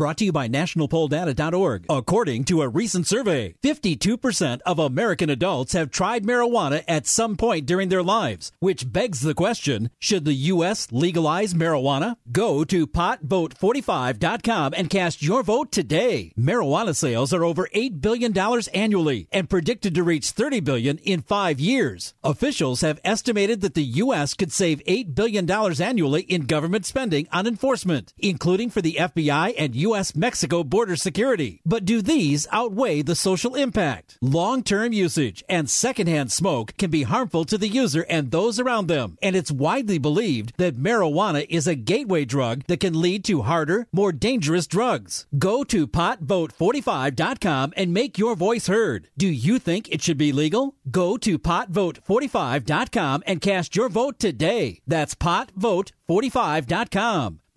Brought to you by nationalpolldata.org. According to a recent survey, 52% of American adults have tried marijuana at some point during their lives, which begs the question, should the U.S. legalize marijuana? Go to potvote45.com and cast your vote today. Marijuana sales are over $8 billion annually and predicted to reach 30 billion in five years. Officials have estimated that the U.S. could save $8 billion annually in government spending on enforcement, including for the FBI and U.S. Mexico border security. But do these outweigh the social impact? Long term usage and secondhand smoke can be harmful to the user and those around them, and it's widely believed that marijuana is a gateway drug that can lead to harder, more dangerous drugs. Go to potvote45.com and make your voice heard. Do you think it should be legal? Go to potvote45.com and cast your vote today. That's potvote45.com.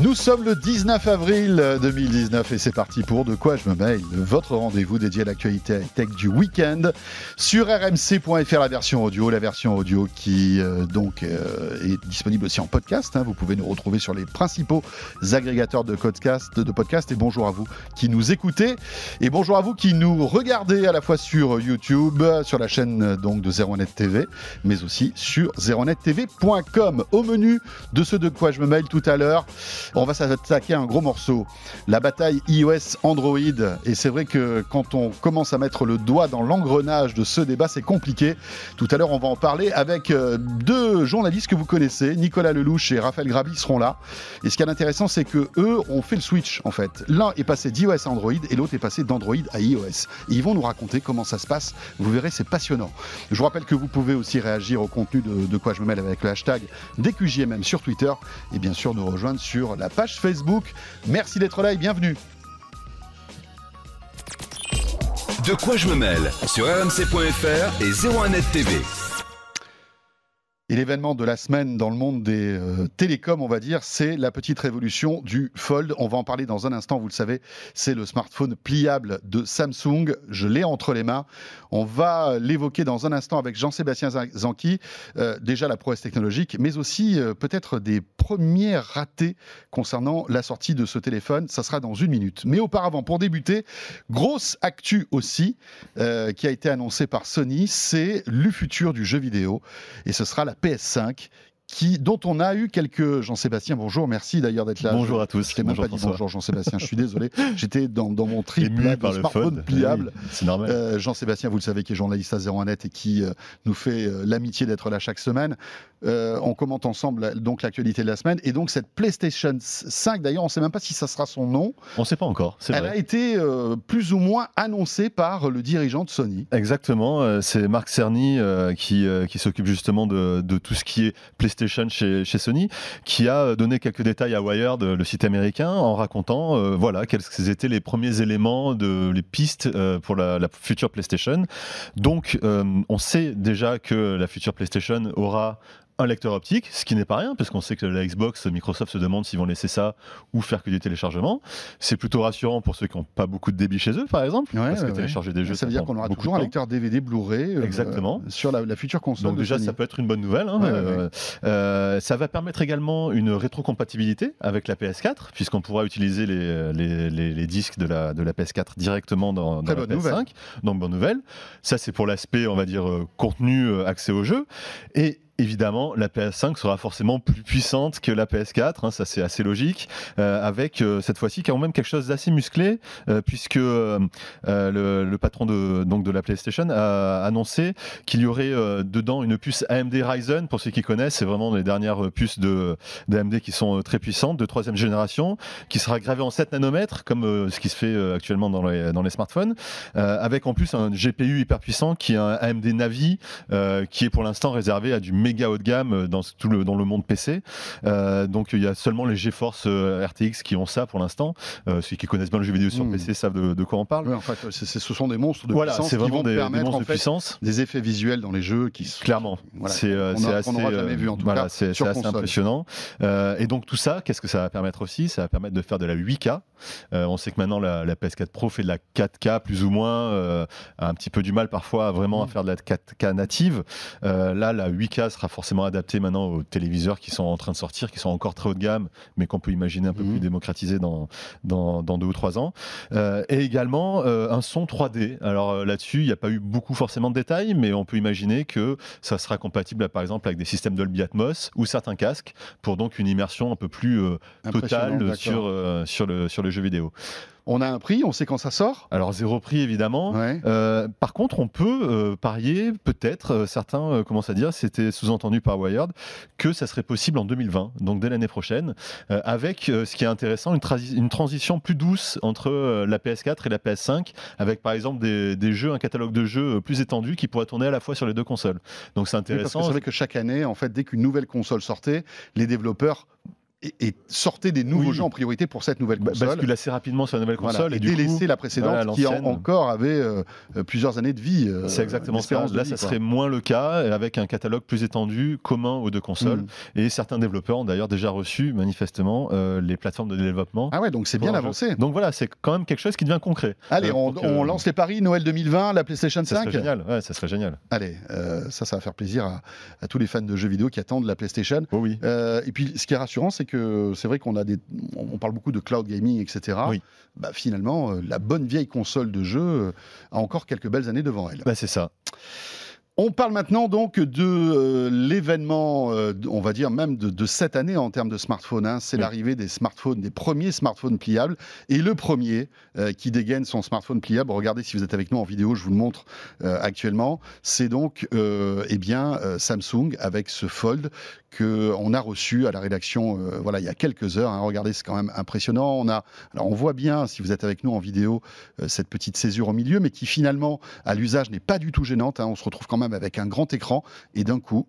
Nous sommes le 19 avril 2019 et c'est parti pour De quoi je me mêle, votre rendez-vous dédié à l'actualité tech du week-end sur rmc.fr la version audio, la version audio qui euh, donc euh, est disponible aussi en podcast. hein. Vous pouvez nous retrouver sur les principaux agrégateurs de podcast. Et bonjour à vous qui nous écoutez et bonjour à vous qui nous regardez à la fois sur YouTube, sur la chaîne donc de 01net TV, mais aussi sur 01nettv.com. Au menu de ce De quoi je me mêle tout à l'heure. On va s'attaquer à un gros morceau, la bataille iOS Android. Et c'est vrai que quand on commence à mettre le doigt dans l'engrenage de ce débat, c'est compliqué. Tout à l'heure, on va en parler avec euh, deux journalistes que vous connaissez, Nicolas Lelouch et Raphaël Grabi seront là. Et ce qui est intéressant, c'est que eux ont fait le switch en fait. L'un est passé d'iOS à Android et l'autre est passé d'Android à iOS. Ils vont nous raconter comment ça se passe. Vous verrez, c'est passionnant. Je vous rappelle que vous pouvez aussi réagir au contenu de, de quoi je me mêle avec le hashtag DQJMM sur Twitter et bien sûr nous rejoindre sur la page Facebook. Merci d'être là et bienvenue. De quoi je me mêle? Sur rmc.fr et 01net TV. Et l'événement de la semaine dans le monde des euh, télécoms, on va dire, c'est la petite révolution du Fold. On va en parler dans un instant, vous le savez, c'est le smartphone pliable de Samsung. Je l'ai entre les mains. On va l'évoquer dans un instant avec Jean-Sébastien Zanqui. Euh, déjà la prouesse technologique, mais aussi euh, peut-être des premières ratées concernant la sortie de ce téléphone. Ça sera dans une minute. Mais auparavant, pour débuter, grosse actu aussi qui a été annoncée par Sony, c'est le futur du jeu vidéo. Et ce sera la PS5 qui, dont on a eu quelques. Jean-Sébastien, bonjour, merci d'ailleurs d'être là. Bonjour à tous. Je t'ai même pas dit bonjour Jean-Sébastien, je suis désolé. J'étais dans, dans mon trip Ému là, par le smartphone pliable. Oui, C'est normal. Euh, Jean-Sébastien, vous le savez, qui est journaliste à 01net et qui euh, nous fait euh, l'amitié d'être là chaque semaine. On commente ensemble donc l'actualité de la semaine et donc cette PlayStation 5. D'ailleurs, on ne sait même pas si ça sera son nom. On ne sait pas encore, c'est Elle a été plus ou moins annoncée par le dirigeant de Sony. Exactement, c'est Marc Cerny qui, qui s'occupe justement de, de tout ce qui est PlayStation chez, Sony, qui a donné quelques détails à Wired, le site américain, en racontant euh, voilà quels étaient les premiers éléments de les pistes euh, pour la, la future PlayStation. Donc, euh, on sait déjà que la future PlayStation aura un lecteur optique, ce qui n'est pas rien, parce qu'on sait que la Xbox, Microsoft se demande s'ils vont laisser ça ou faire que du téléchargement. C'est plutôt rassurant pour ceux qui n'ont pas beaucoup de débit chez eux, par exemple, Ouais, parce que ouais, télécharger des jeux, Ça veut dire qu'on aura toujours un lecteur DVD Blu-ray euh, Exactement. sur la, la future console. Donc déjà, Sony. ça peut être une bonne nouvelle. hein. Ouais, Euh, euh, ça va permettre également une rétrocompatibilité avec la PS4, puisqu'on pourra utiliser les, les, les- les disques de la, de la PS4 directement dans, dans la bonne PS5. nouvelle. Donc bonne nouvelle. Ça, c'est pour l'aspect, on va dire, euh, contenu, accès au jeu. Et Évidemment, la PS5 sera forcément plus puissante que la PS4, hein, ça c'est assez logique, euh, avec euh, cette fois-ci quand même quelque chose d'assez musclé, euh, puisque euh, euh, le, le patron de, donc de la PlayStation a annoncé qu'il y aurait euh, dedans une puce AMD Ryzen, pour ceux qui connaissent, c'est vraiment les dernières puces de d'AMD qui sont très puissantes, de troisième génération, qui sera gravée en 7 nanomètres, comme ce qui se fait actuellement dans les, dans les smartphones, avec en plus un GPU hyper puissant qui est un AMD Navi, qui est pour l'instant réservé à du méga haut de gamme dans tout le dans le monde PC. donc il y a seulement les GeForce RTX qui ont ça pour l'instant. ceux qui connaissent bien le jeu vidéo sur Mm. PC savent de, de quoi on parle. Oui, en fait, ce sont des monstres de Voilà, puissance c'est qui vraiment vont des, des permettre monstres en de fait, puissance. des effets visuels dans les jeux qui sont Clairement, Voilà, c'est euh, assez, qu'on n'aura jamais euh, vu, en tout voilà, cas, c'est sur c'est assez console. impressionnant. Euh, et donc tout ça, qu'est-ce que ça va permettre aussi? Ça va permettre de faire de la 8K. Euh, on sait que maintenant la, la PS4 Pro fait de la 4K plus ou moins, euh, a un petit peu du mal parfois vraiment à Mm. faire de la 4K native. Euh, là, la 8K sera forcément adaptée maintenant aux téléviseurs qui sont en train de sortir, qui sont encore très haut de gamme, mais qu'on peut imaginer un peu Mhm. plus démocratisés dans, dans, dans deux ou trois ans. Euh, et également euh, un son 3D. Alors euh, là-dessus, il n'y a pas eu beaucoup forcément de détails, mais on peut imaginer que ça sera compatible par exemple avec des systèmes Dolby Atmos ou certains casques pour donc une immersion un peu plus euh, totale d'accord. sur, sur, le, sur le jeu vidéo. On a un prix, on sait quand ça sort Alors zéro prix évidemment. Ouais. Euh, par contre, on peut euh, parier, peut-être, euh, certains commencent à dire, c'était sous-entendu par Wired, que ça serait possible en 2020, donc dès l'année prochaine, avec ce qui est intéressant, une, transi- une transition plus douce entre la PS4 et la PS5, avec par exemple des, des jeux, un catalogue de jeux plus étendu qui pourrait tourner à la fois sur les deux consoles. Donc c'est Oui, parce que intéressant. c'est vrai que chaque année, en fait, dès qu'une nouvelle console sortait, les développeurs et, et sortaient des nouveaux Oui. jeux en priorité pour cette nouvelle Bah, console. bascule assez rapidement sur la nouvelle Voilà, console et, et, du délaisser coup, la précédente voilà, qui en- encore avait euh, euh, plusieurs années de vie. euh, c'est exactement ça. Là, vie, ça serait moins le cas, avec un catalogue plus étendu, commun aux deux consoles. Mm. Et certains développeurs ont d'ailleurs déjà reçu, manifestement, euh, les plateformes de développement. Ah ouais, donc c'est bien avancé. Donc voilà, c'est quand même quelque chose qui devient concret. Allez, on, pour que- on lance les paris. Noël 2020, la PlayStation Ça 5. serait génial. Ouais, ça serait génial. Allez, ça, ça va faire plaisir à, à tous les fans de jeux vidéo qui attendent la PlayStation. Oh oui. Et puis, ce qui est rassurant, c'est que c'est vrai qu'on a des, on parle beaucoup de cloud gaming, etc. Oui. Bah, finalement, euh, la bonne vieille console de jeu euh, a encore quelques belles années devant elle. Bah, c'est ça. On parle maintenant donc de euh, l'événement, euh, on va dire même de, de cette année en termes de smartphones. hein. C'est Oui. l'arrivée des smartphones, des premiers smartphones pliables. Et le premier euh, qui dégaine son smartphone pliable, regardez si vous êtes avec nous en vidéo, je vous le montre actuellement. C'est donc eh bien Samsung avec ce Fold que on a reçu à la rédaction. voilà, il y a quelques heures. hein. Regardez, c'est quand même impressionnant. On a, alors on voit bien si vous êtes avec nous en vidéo cette petite césure au milieu, mais qui finalement à l'usage n'est pas du tout gênante. hein. On se retrouve quand même avec un grand écran. Et d'un coup,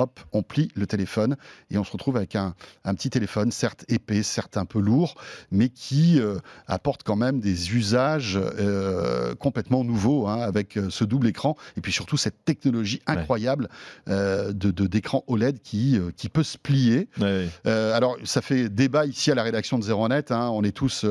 hop, on plie le téléphone et on se retrouve avec un, un petit téléphone, certes épais, certes un peu lourd, mais qui euh, apporte quand même des usages euh, complètement nouveaux hein, avec euh, ce double écran et puis surtout cette technologie Ouais. incroyable euh, de d'écran OLED qui, qui peut se plier. Ouais, ouais. Alors, ça fait débat ici à la rédaction de Zero Net. hein. On est tous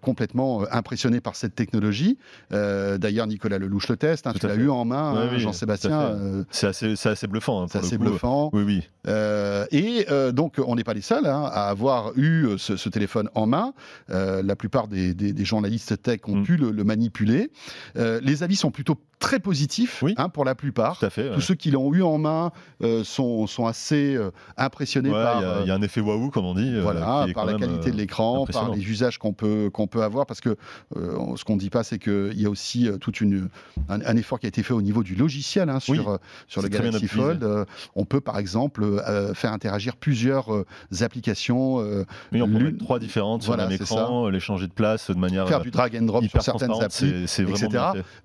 complètement impressionnés par cette technologie. D'ailleurs, Nicolas Lelouch le teste. hein. Tu l'as eu en main, Jean-Sébastien. C'est assez, bluffant. pour le bluffant. Oui, oui. Euh, et euh, donc, on n'est pas les seuls hein, à avoir eu euh, ce, ce téléphone en main. Euh, la plupart des, des- des journalistes tech ont Mm. pu le, le manipuler. Les avis sont plutôt très positifs Oui. hein, pour la plupart. Tout à fait. ouais. Tous ceux qui l'ont eu en main sont, sont assez impressionnés Ouais, par. Il y, a- il y a un effet waouh, comme on dit. voilà, par la qualité de l'écran, par les usages qu'on peut, qu'on peut avoir, parce que ce qu'on ne dit pas, c'est qu'il y a aussi une, un, un effort qui a été fait au niveau du logiciel hein, sur, Oui, sur le Galaxy. Fold. Euh, on peut par exemple euh, faire interagir plusieurs euh, applications, euh, Oui, on peut mettre trois différentes Voilà, sur c'est écran, les changer de place de manière faire euh, du drag and drop sur certaines applis. Etc.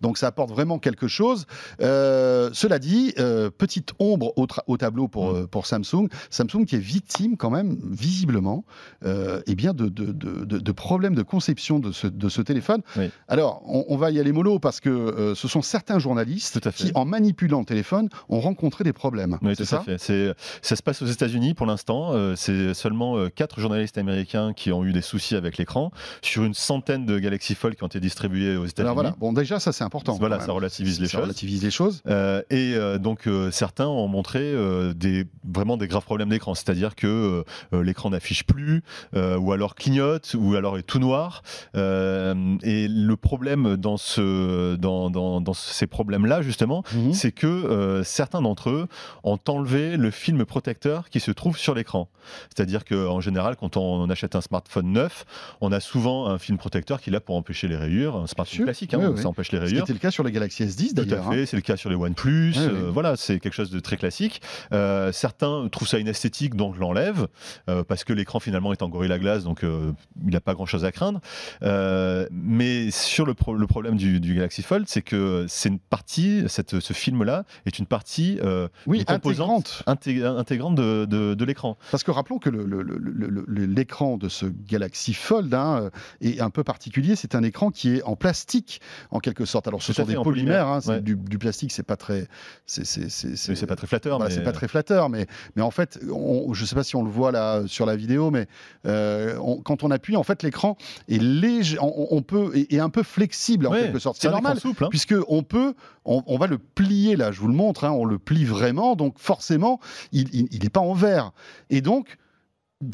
Donc ça apporte vraiment quelque chose. Euh, cela dit, euh, petite ombre au, tableau pour, Mm. euh, pour Samsung. Samsung qui est victime quand même, visiblement, euh, eh bien de, de, de- de- de problèmes de conception de ce, de ce téléphone. Oui. Alors, on, on va y aller mollo parce que euh, ce sont certains journalistes qui, en manipulant le téléphone, ont rencontré des problèmes. Oui, c'est tout à ça fait. Ça se passe aux États-Unis pour l'instant. Euh, c'est seulement euh, quatre journalistes américains qui ont eu des soucis avec l'écran sur une centaine de Galaxy Fold qui ont été distribués aux États-Unis. Voilà, bon déjà ça c'est important. Voilà, ça relativise les Ça choses. relativise les choses. Euh, et euh, donc certains ont montré des vraiment des graves problèmes d'écran, c'est-à-dire que l'écran n'affiche plus, ou alors clignote, ou alors est tout noir. Et le problème dans ce dans, dans, dans ces problèmes-là justement, Mhm. c'est que certains d'entre eux ont enlevé le film protecteur qui se trouve sur l'écran. C'est-à-dire qu'en général, quand on, achète un smartphone neuf, on a souvent un film protecteur qui est là pour empêcher les rayures. Un smartphone classique, hein, Oui, oui. ça empêche les rayures. était le cas sur le Galaxy S10 Tout à d'ailleurs. hein. fait, c'est le cas sur les OnePlus. Oui, euh, voilà, c'est quelque chose de très classique. Euh, certains trouvent ça inesthétique, donc l'enlèvent euh, parce que l'écran finalement est en Gorilla Glass, donc il n'a pas grand-chose à craindre. Mais sur le, pro- le problème du, du Galaxy Fold, c'est que c'est une partie, cette, ce film-là est une partie euh, Oui, du composant intégrante, intégrante de, de, l'écran. Parce que rappelons que l'écran de ce Galaxy Fold hein, est un peu particulier. C'est un écran qui est en plastique en quelque sorte. Alors ce sont des polymères, hein, du, du, plastique, c'est pas très, c'est pas très flatteur. mais... C'est pas très flatteur, mais mais en fait, on, je sais pas si on le voit là sur la vidéo, mais euh, quand on appuie, en fait, l'écran est léger, on, peut est, un peu flexible en quelque sorte. C'est normal, souple, hein. puisque on peut, on, va le plier là. Je vous le montre, hein, on le plie vraiment, donc forcément, il n'est pas en verre. Et donc,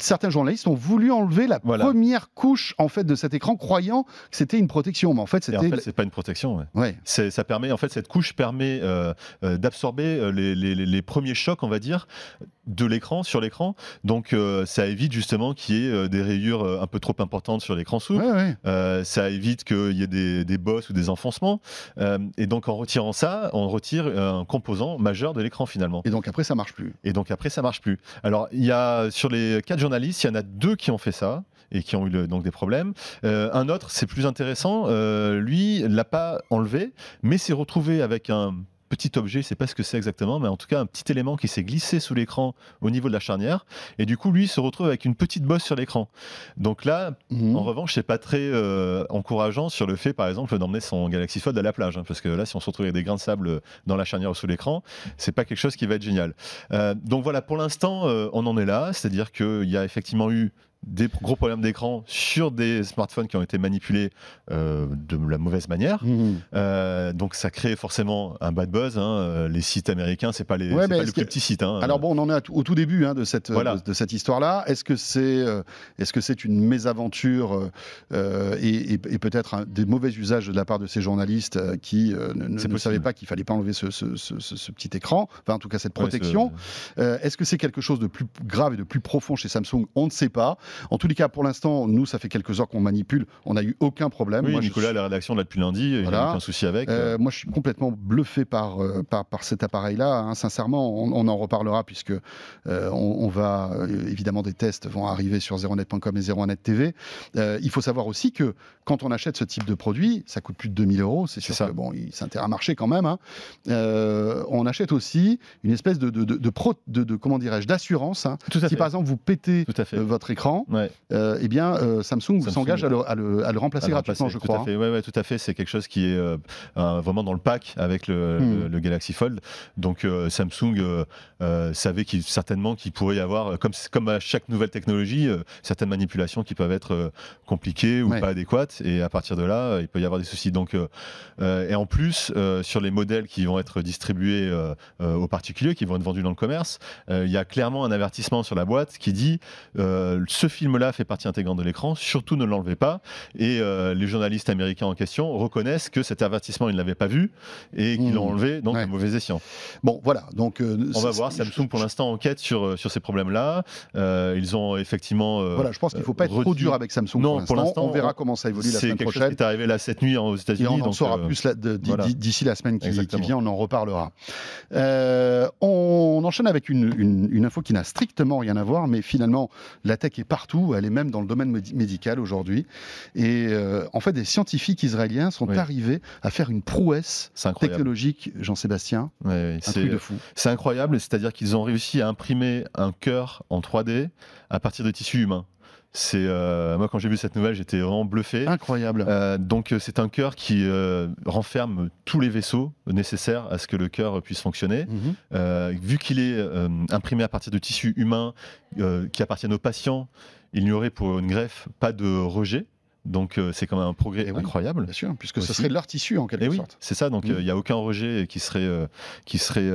certains journalistes ont voulu enlever la première couche en fait de cet écran, croyant que c'était une protection, mais en fait c'était. En fait, c'est pas une protection. Ouais. Ça permet, en fait, cette couche permet euh, euh, d'absorber euh, les, premiers chocs, on va dire, de l'écran sur l'écran. Donc ça évite justement qu'il y ait des rayures un peu trop importantes sur l'écran sous. ça évite qu'il y ait des, des, bosses ou des enfoncements. et donc en retirant ça, on retire un composant majeur de l'écran finalement. Et donc après ça marche plus. Et donc après ça marche plus. Alors il y a sur les quatre journalistes, il y en a deux qui ont fait ça et qui ont eu donc des problèmes. Euh, un autre, c'est plus intéressant, euh, lui l'a pas enlevé, mais s'est retrouvé avec un petit objet, je sais pas ce que c'est exactement, mais en tout cas un petit élément qui s'est glissé sous l'écran au niveau de la charnière, et du coup lui se retrouve avec une petite bosse sur l'écran. Donc là, mhm. en revanche, c'est pas très euh, encourageant sur le fait, par exemple, d'emmener son Galaxy Fold à la plage, hein, parce que là, si on se retrouve avec des grains de sable dans la charnière ou sous l'écran, c'est pas quelque chose qui va être génial. Euh, donc voilà, pour l'instant, euh, on en est là, c'est-à-dire qu'il y a effectivement eu des gros problèmes d'écran sur des smartphones qui ont été manipulés euh, de la mauvaise manière. Mmh. Euh, donc ça crée forcément un bad buzz. Hein. Euh, les sites américains, c'est pas les, pas les plus petits sites. Hein. Alors bon, on en est au tout début hein, de cette de, cette histoire-là. Est-ce que c'est est-ce que c'est une mésaventure et, peut-être des mauvais usages de la part de ces journalistes qui ne, savaient pas qu'il fallait pas enlever ce, ce, ce, petit écran, enfin en tout cas cette protection. Est-ce que c'est quelque chose de plus grave et de plus profond chez Samsung? On ne sait pas. En tous les cas, pour l'instant, nous, ça fait quelques heures qu'on manipule. On n'a eu aucun problème. Oui, moi, Nicolas, la rédaction là depuis lundi, il n'y a aucun souci avec. Euh, moi, je suis complètement bluffé par, euh, par, cet appareil-là. Hein. Sincèrement, on, en reparlera puisque euh, on, va, évidemment, des tests vont arriver sur 0net.com et 01net TV. il faut savoir aussi que quand on achète ce type de produit, ça coûte plus de 2000 euros. C'est sûr ça. que bon, c'est un terrain marché quand même. Hein. on achète aussi une espèce de, de, de, comment dirais-je, d'assurance. Hein. Si par exemple vous pétez votre écran, euh, eh bien, euh, Samsung, s'engage à, le, remplacer gratuitement, je crois. Tout à fait, ouais, tout à fait. C'est quelque chose qui est euh, vraiment dans le pack avec le, hmm. Galaxy Fold. Donc, Samsung savait certainement qu'il pourrait y avoir, comme, comme à chaque nouvelle technologie, certaines manipulations qui peuvent être compliquées ou pas adéquates. Et à partir de là, il peut y avoir des soucis. Donc, et en plus, sur les modèles qui vont être distribués aux particuliers, qui vont être vendus dans le commerce, il y a clairement un avertissement sur la boîte qui dit ce film-là fait partie intégrante de l'écran, surtout ne l'enlevez pas. Et euh, les journalistes américains en question reconnaissent que cet avertissement, ils ne l'avaient pas vu et qu'ils l'ont enlevé, donc mauvais escient. Bon, voilà. Donc, euh, on va voir. Samsung, pour l'instant, enquête sur, euh, sur ces problèmes-là. ils ont effectivement. voilà, je pense qu'il ne faut pas être trop dur avec Samsung. Non, pour l'instant. On verra comment ça évolue la semaine prochaine. C'est quelque chose qui est arrivé là cette nuit aux États-Unis. on en saura plus d'ici la semaine qui, vient, on en reparlera. On enchaîne avec une, une, une info qui n'a strictement rien à voir, mais finalement, la tech est partout. Elle est même dans le domaine médical aujourd'hui. Et euh, en fait, des scientifiques israéliens sont arrivés à faire une prouesse technologique, Jean-Sébastien. un truc de fou. C'est incroyable, c'est-à-dire qu'ils ont réussi à imprimer un cœur en 3D à partir de tissus humains. C'est euh, moi quand j'ai vu cette nouvelle, j'étais vraiment bluffé. Incroyable. Euh, donc c'est un cœur qui renferme tous les vaisseaux nécessaires à ce que le cœur puisse fonctionner. Mhm. vu qu'il est imprimé à partir de tissus humains qui appartiennent aux patients, il n'y aurait pour une greffe pas de rejet. Donc euh, c'est quand même un progrès eh incroyable. Bien sûr, puisque ce serait leur tissu en quelque eh sorte. c'est ça, donc mm. euh, il n'y a aucun rejet qui serait, euh, qui serait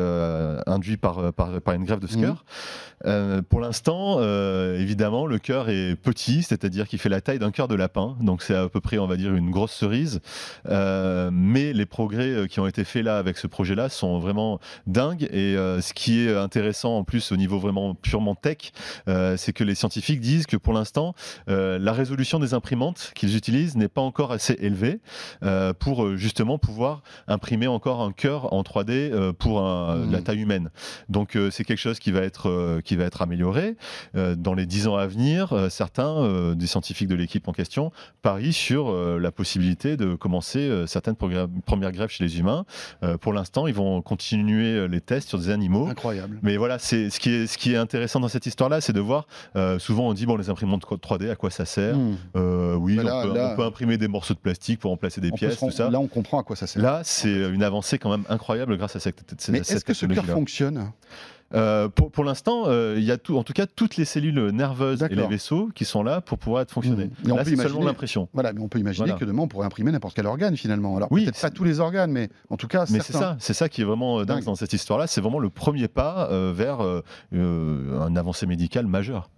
induit par, par, une greffe de ce mm. cœur. pour l'instant, évidemment, le cœur est petit, c'est-à-dire qu'il fait la taille d'un cœur de lapin, donc c'est à peu près, on va dire, une grosse cerise. mais les progrès qui ont été faits là avec ce projet-là sont vraiment dingues. Et ce qui est intéressant en plus au niveau vraiment purement tech, c'est que les scientifiques disent que pour l'instant, la résolution des imprimantes qu'ils utilisent n'est pas encore assez élevé euh, pour euh, justement pouvoir imprimer encore un cœur en 3D euh, pour un- Mhm. la taille humaine. Donc c'est quelque chose qui va être, qui va être amélioré. Dans les 10 ans à venir, certains des scientifiques de l'équipe en question parient sur la possibilité de commencer certaines premières greffes chez les humains. Pour l'instant, ils vont continuer les tests sur des animaux. Incroyable. Mais voilà, c'est ce qui est ce qui est intéressant dans cette histoire-là, c'est de voir. euh, souvent, on dit bon, les imprimantes 3D, à quoi ça sert? Euh, Oui, là- on, peut, là- on peut imprimer des morceaux de plastique pour remplacer des pièces, tout ça. Là, on comprend à quoi ça sert. Là, c'est une avancée quand même incroyable grâce à cette, cette- Mais est-ce que ce cœur fonctionne? Euh, pour pour l'instant, euh, il y a tout, en tout cas toutes les cellules nerveuses et les vaisseaux qui sont là pour pouvoir être fonctionner. On Là, c'est seulement l'impression. Voilà, mais on peut imaginer Voilà. que demain on pourrait imprimer n'importe quel organe finalement. Alors Oui, peut-être pas tous les organes, mais en tout cas Mais c'est ça, c'est ça qui est vraiment euh, dingue Dingue. dans cette histoire-là. C'est vraiment le premier pas euh, vers euh, euh, un avancée médicale majeure.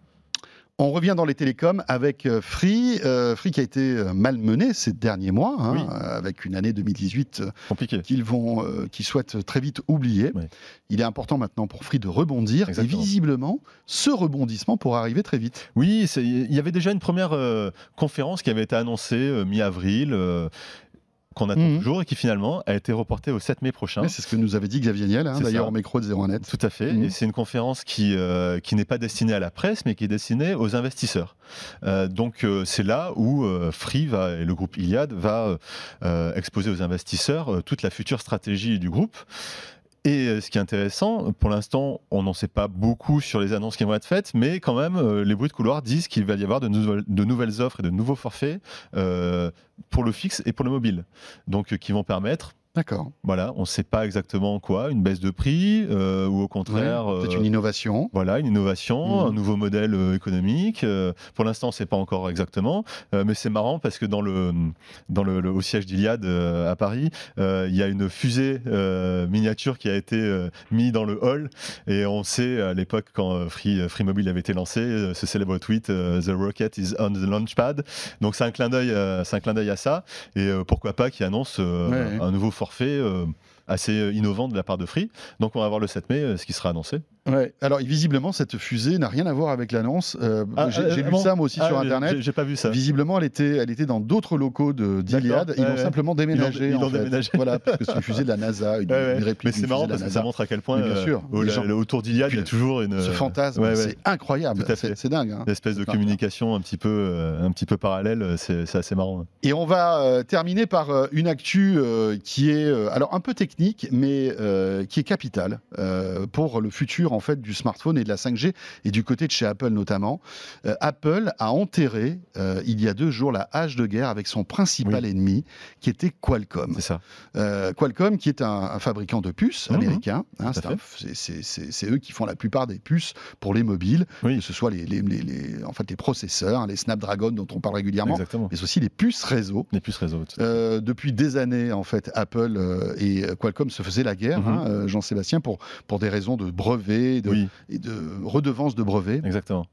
On revient dans les télécoms avec euh, Free, euh, Free qui a été euh, malmené ces derniers mois, hein, Oui. avec une année 2018 euh, Compliqué. qu'ils vont, euh, qu'ils souhaitent très vite oublier. Oui. Il est important maintenant pour Free de rebondir Exactement. et visiblement ce rebondissement pourra arriver très vite. Oui, il y avait déjà une première euh, conférence qui avait été annoncée mi-avril, qu'on attend Mhm. toujours et qui finalement a été reportée au 7 mai prochain. C'est ce que nous avait dit Xavier Niel, hein, d'ailleurs au micro de 01net. Tout à fait. Mhm. Et c'est une conférence qui, euh, qui n'est pas destinée à la presse, mais qui est destinée aux investisseurs. Euh, donc euh, c'est là où euh, Free va, et le groupe Iliad va euh, exposer aux investisseurs euh, toute la future stratégie du groupe. Et ce qui est intéressant, pour l'instant, on n'en sait pas beaucoup sur les annonces qui vont être faites, mais quand même, les bruits de couloir disent qu'il va y avoir de, nouvelles- de nouvelles offres et de nouveaux forfaits euh, le fixe et pour le mobile. Donc, euh, qui vont permettre, D'accord. voilà, on ne sait pas exactement quoi, une baisse de prix euh, ou au contraire. Ouais, Peut-être euh, une innovation. voilà, une innovation, Mhm. un nouveau modèle euh, économique. Pour l'instant, c'est pas encore exactement, mais c'est marrant parce que dans le, dans le, le- au siège d'Iliad euh, à Paris, il y a une fusée miniature qui a été mise dans le hall et on sait à l'époque quand Free, Free Mobile avait été lancé, ce célèbre tweet The rocket is on the launchpad. Donc c'est un clin d'œil, c'est un clin d'œil à ça et pourquoi pas qui annonce Ouais, un nouveau forfait. euh, assez innovant de la part de Free. Donc on va voir le 7 mai euh, ce qui sera annoncé. Ouais. Alors visiblement cette fusée n'a rien à voir avec l'annonce. Euh, Ah, j'ai euh, j'ai lu bon. ça moi aussi Ah, sur j'ai- internet. j'ai- pas vu ça. Visiblement, elle était, elle était dans d'autres locaux de d'Iliad. D'accord, Ils ouais, l'ont ouais. simplement déménagé. Ils l'ont- déménagé. Voilà, parce que c'est une fusée de la NASA, une, une réplique Mais c'est marrant parce que ça montre à quel point, bien euh, sûr, au- gens- le- autour d'Iliad, il y a toujours une, Ce euh, fantasme, c'est incroyable. C'est dingue. hein. une espèce de communication un petit peu, euh, un petit peu parallèle. euh, C'est assez marrant. Et on va euh, terminer par euh, une actu euh, qui est euh, alors un peu technique, mais euh, qui est capitale euh, pour le futur en fait du smartphone et de la 5G et du côté de chez Apple notamment. Euh, Apple a enterré euh, il y a deux jours la hache de guerre avec son principal ennemi, qui était Qualcomm. C'est ça. Euh, Qualcomm, qui est un, un fabricant de puces Mhm. américain, hein, c'est eux qui font la plupart des puces pour les mobiles, Oui. que ce soit les, les- les- les- en fait, les processeurs, hein, les Snapdragon dont on parle régulièrement, Exactement. mais aussi les puces réseau. Les puces réseau. depuis des années, en fait, Apple et Qualcomm se faisaient la guerre, Mhm. hein, Jean-Sébastien, pour, pour des raisons de brevets de, Oui, et de redevances de brevets. exactement.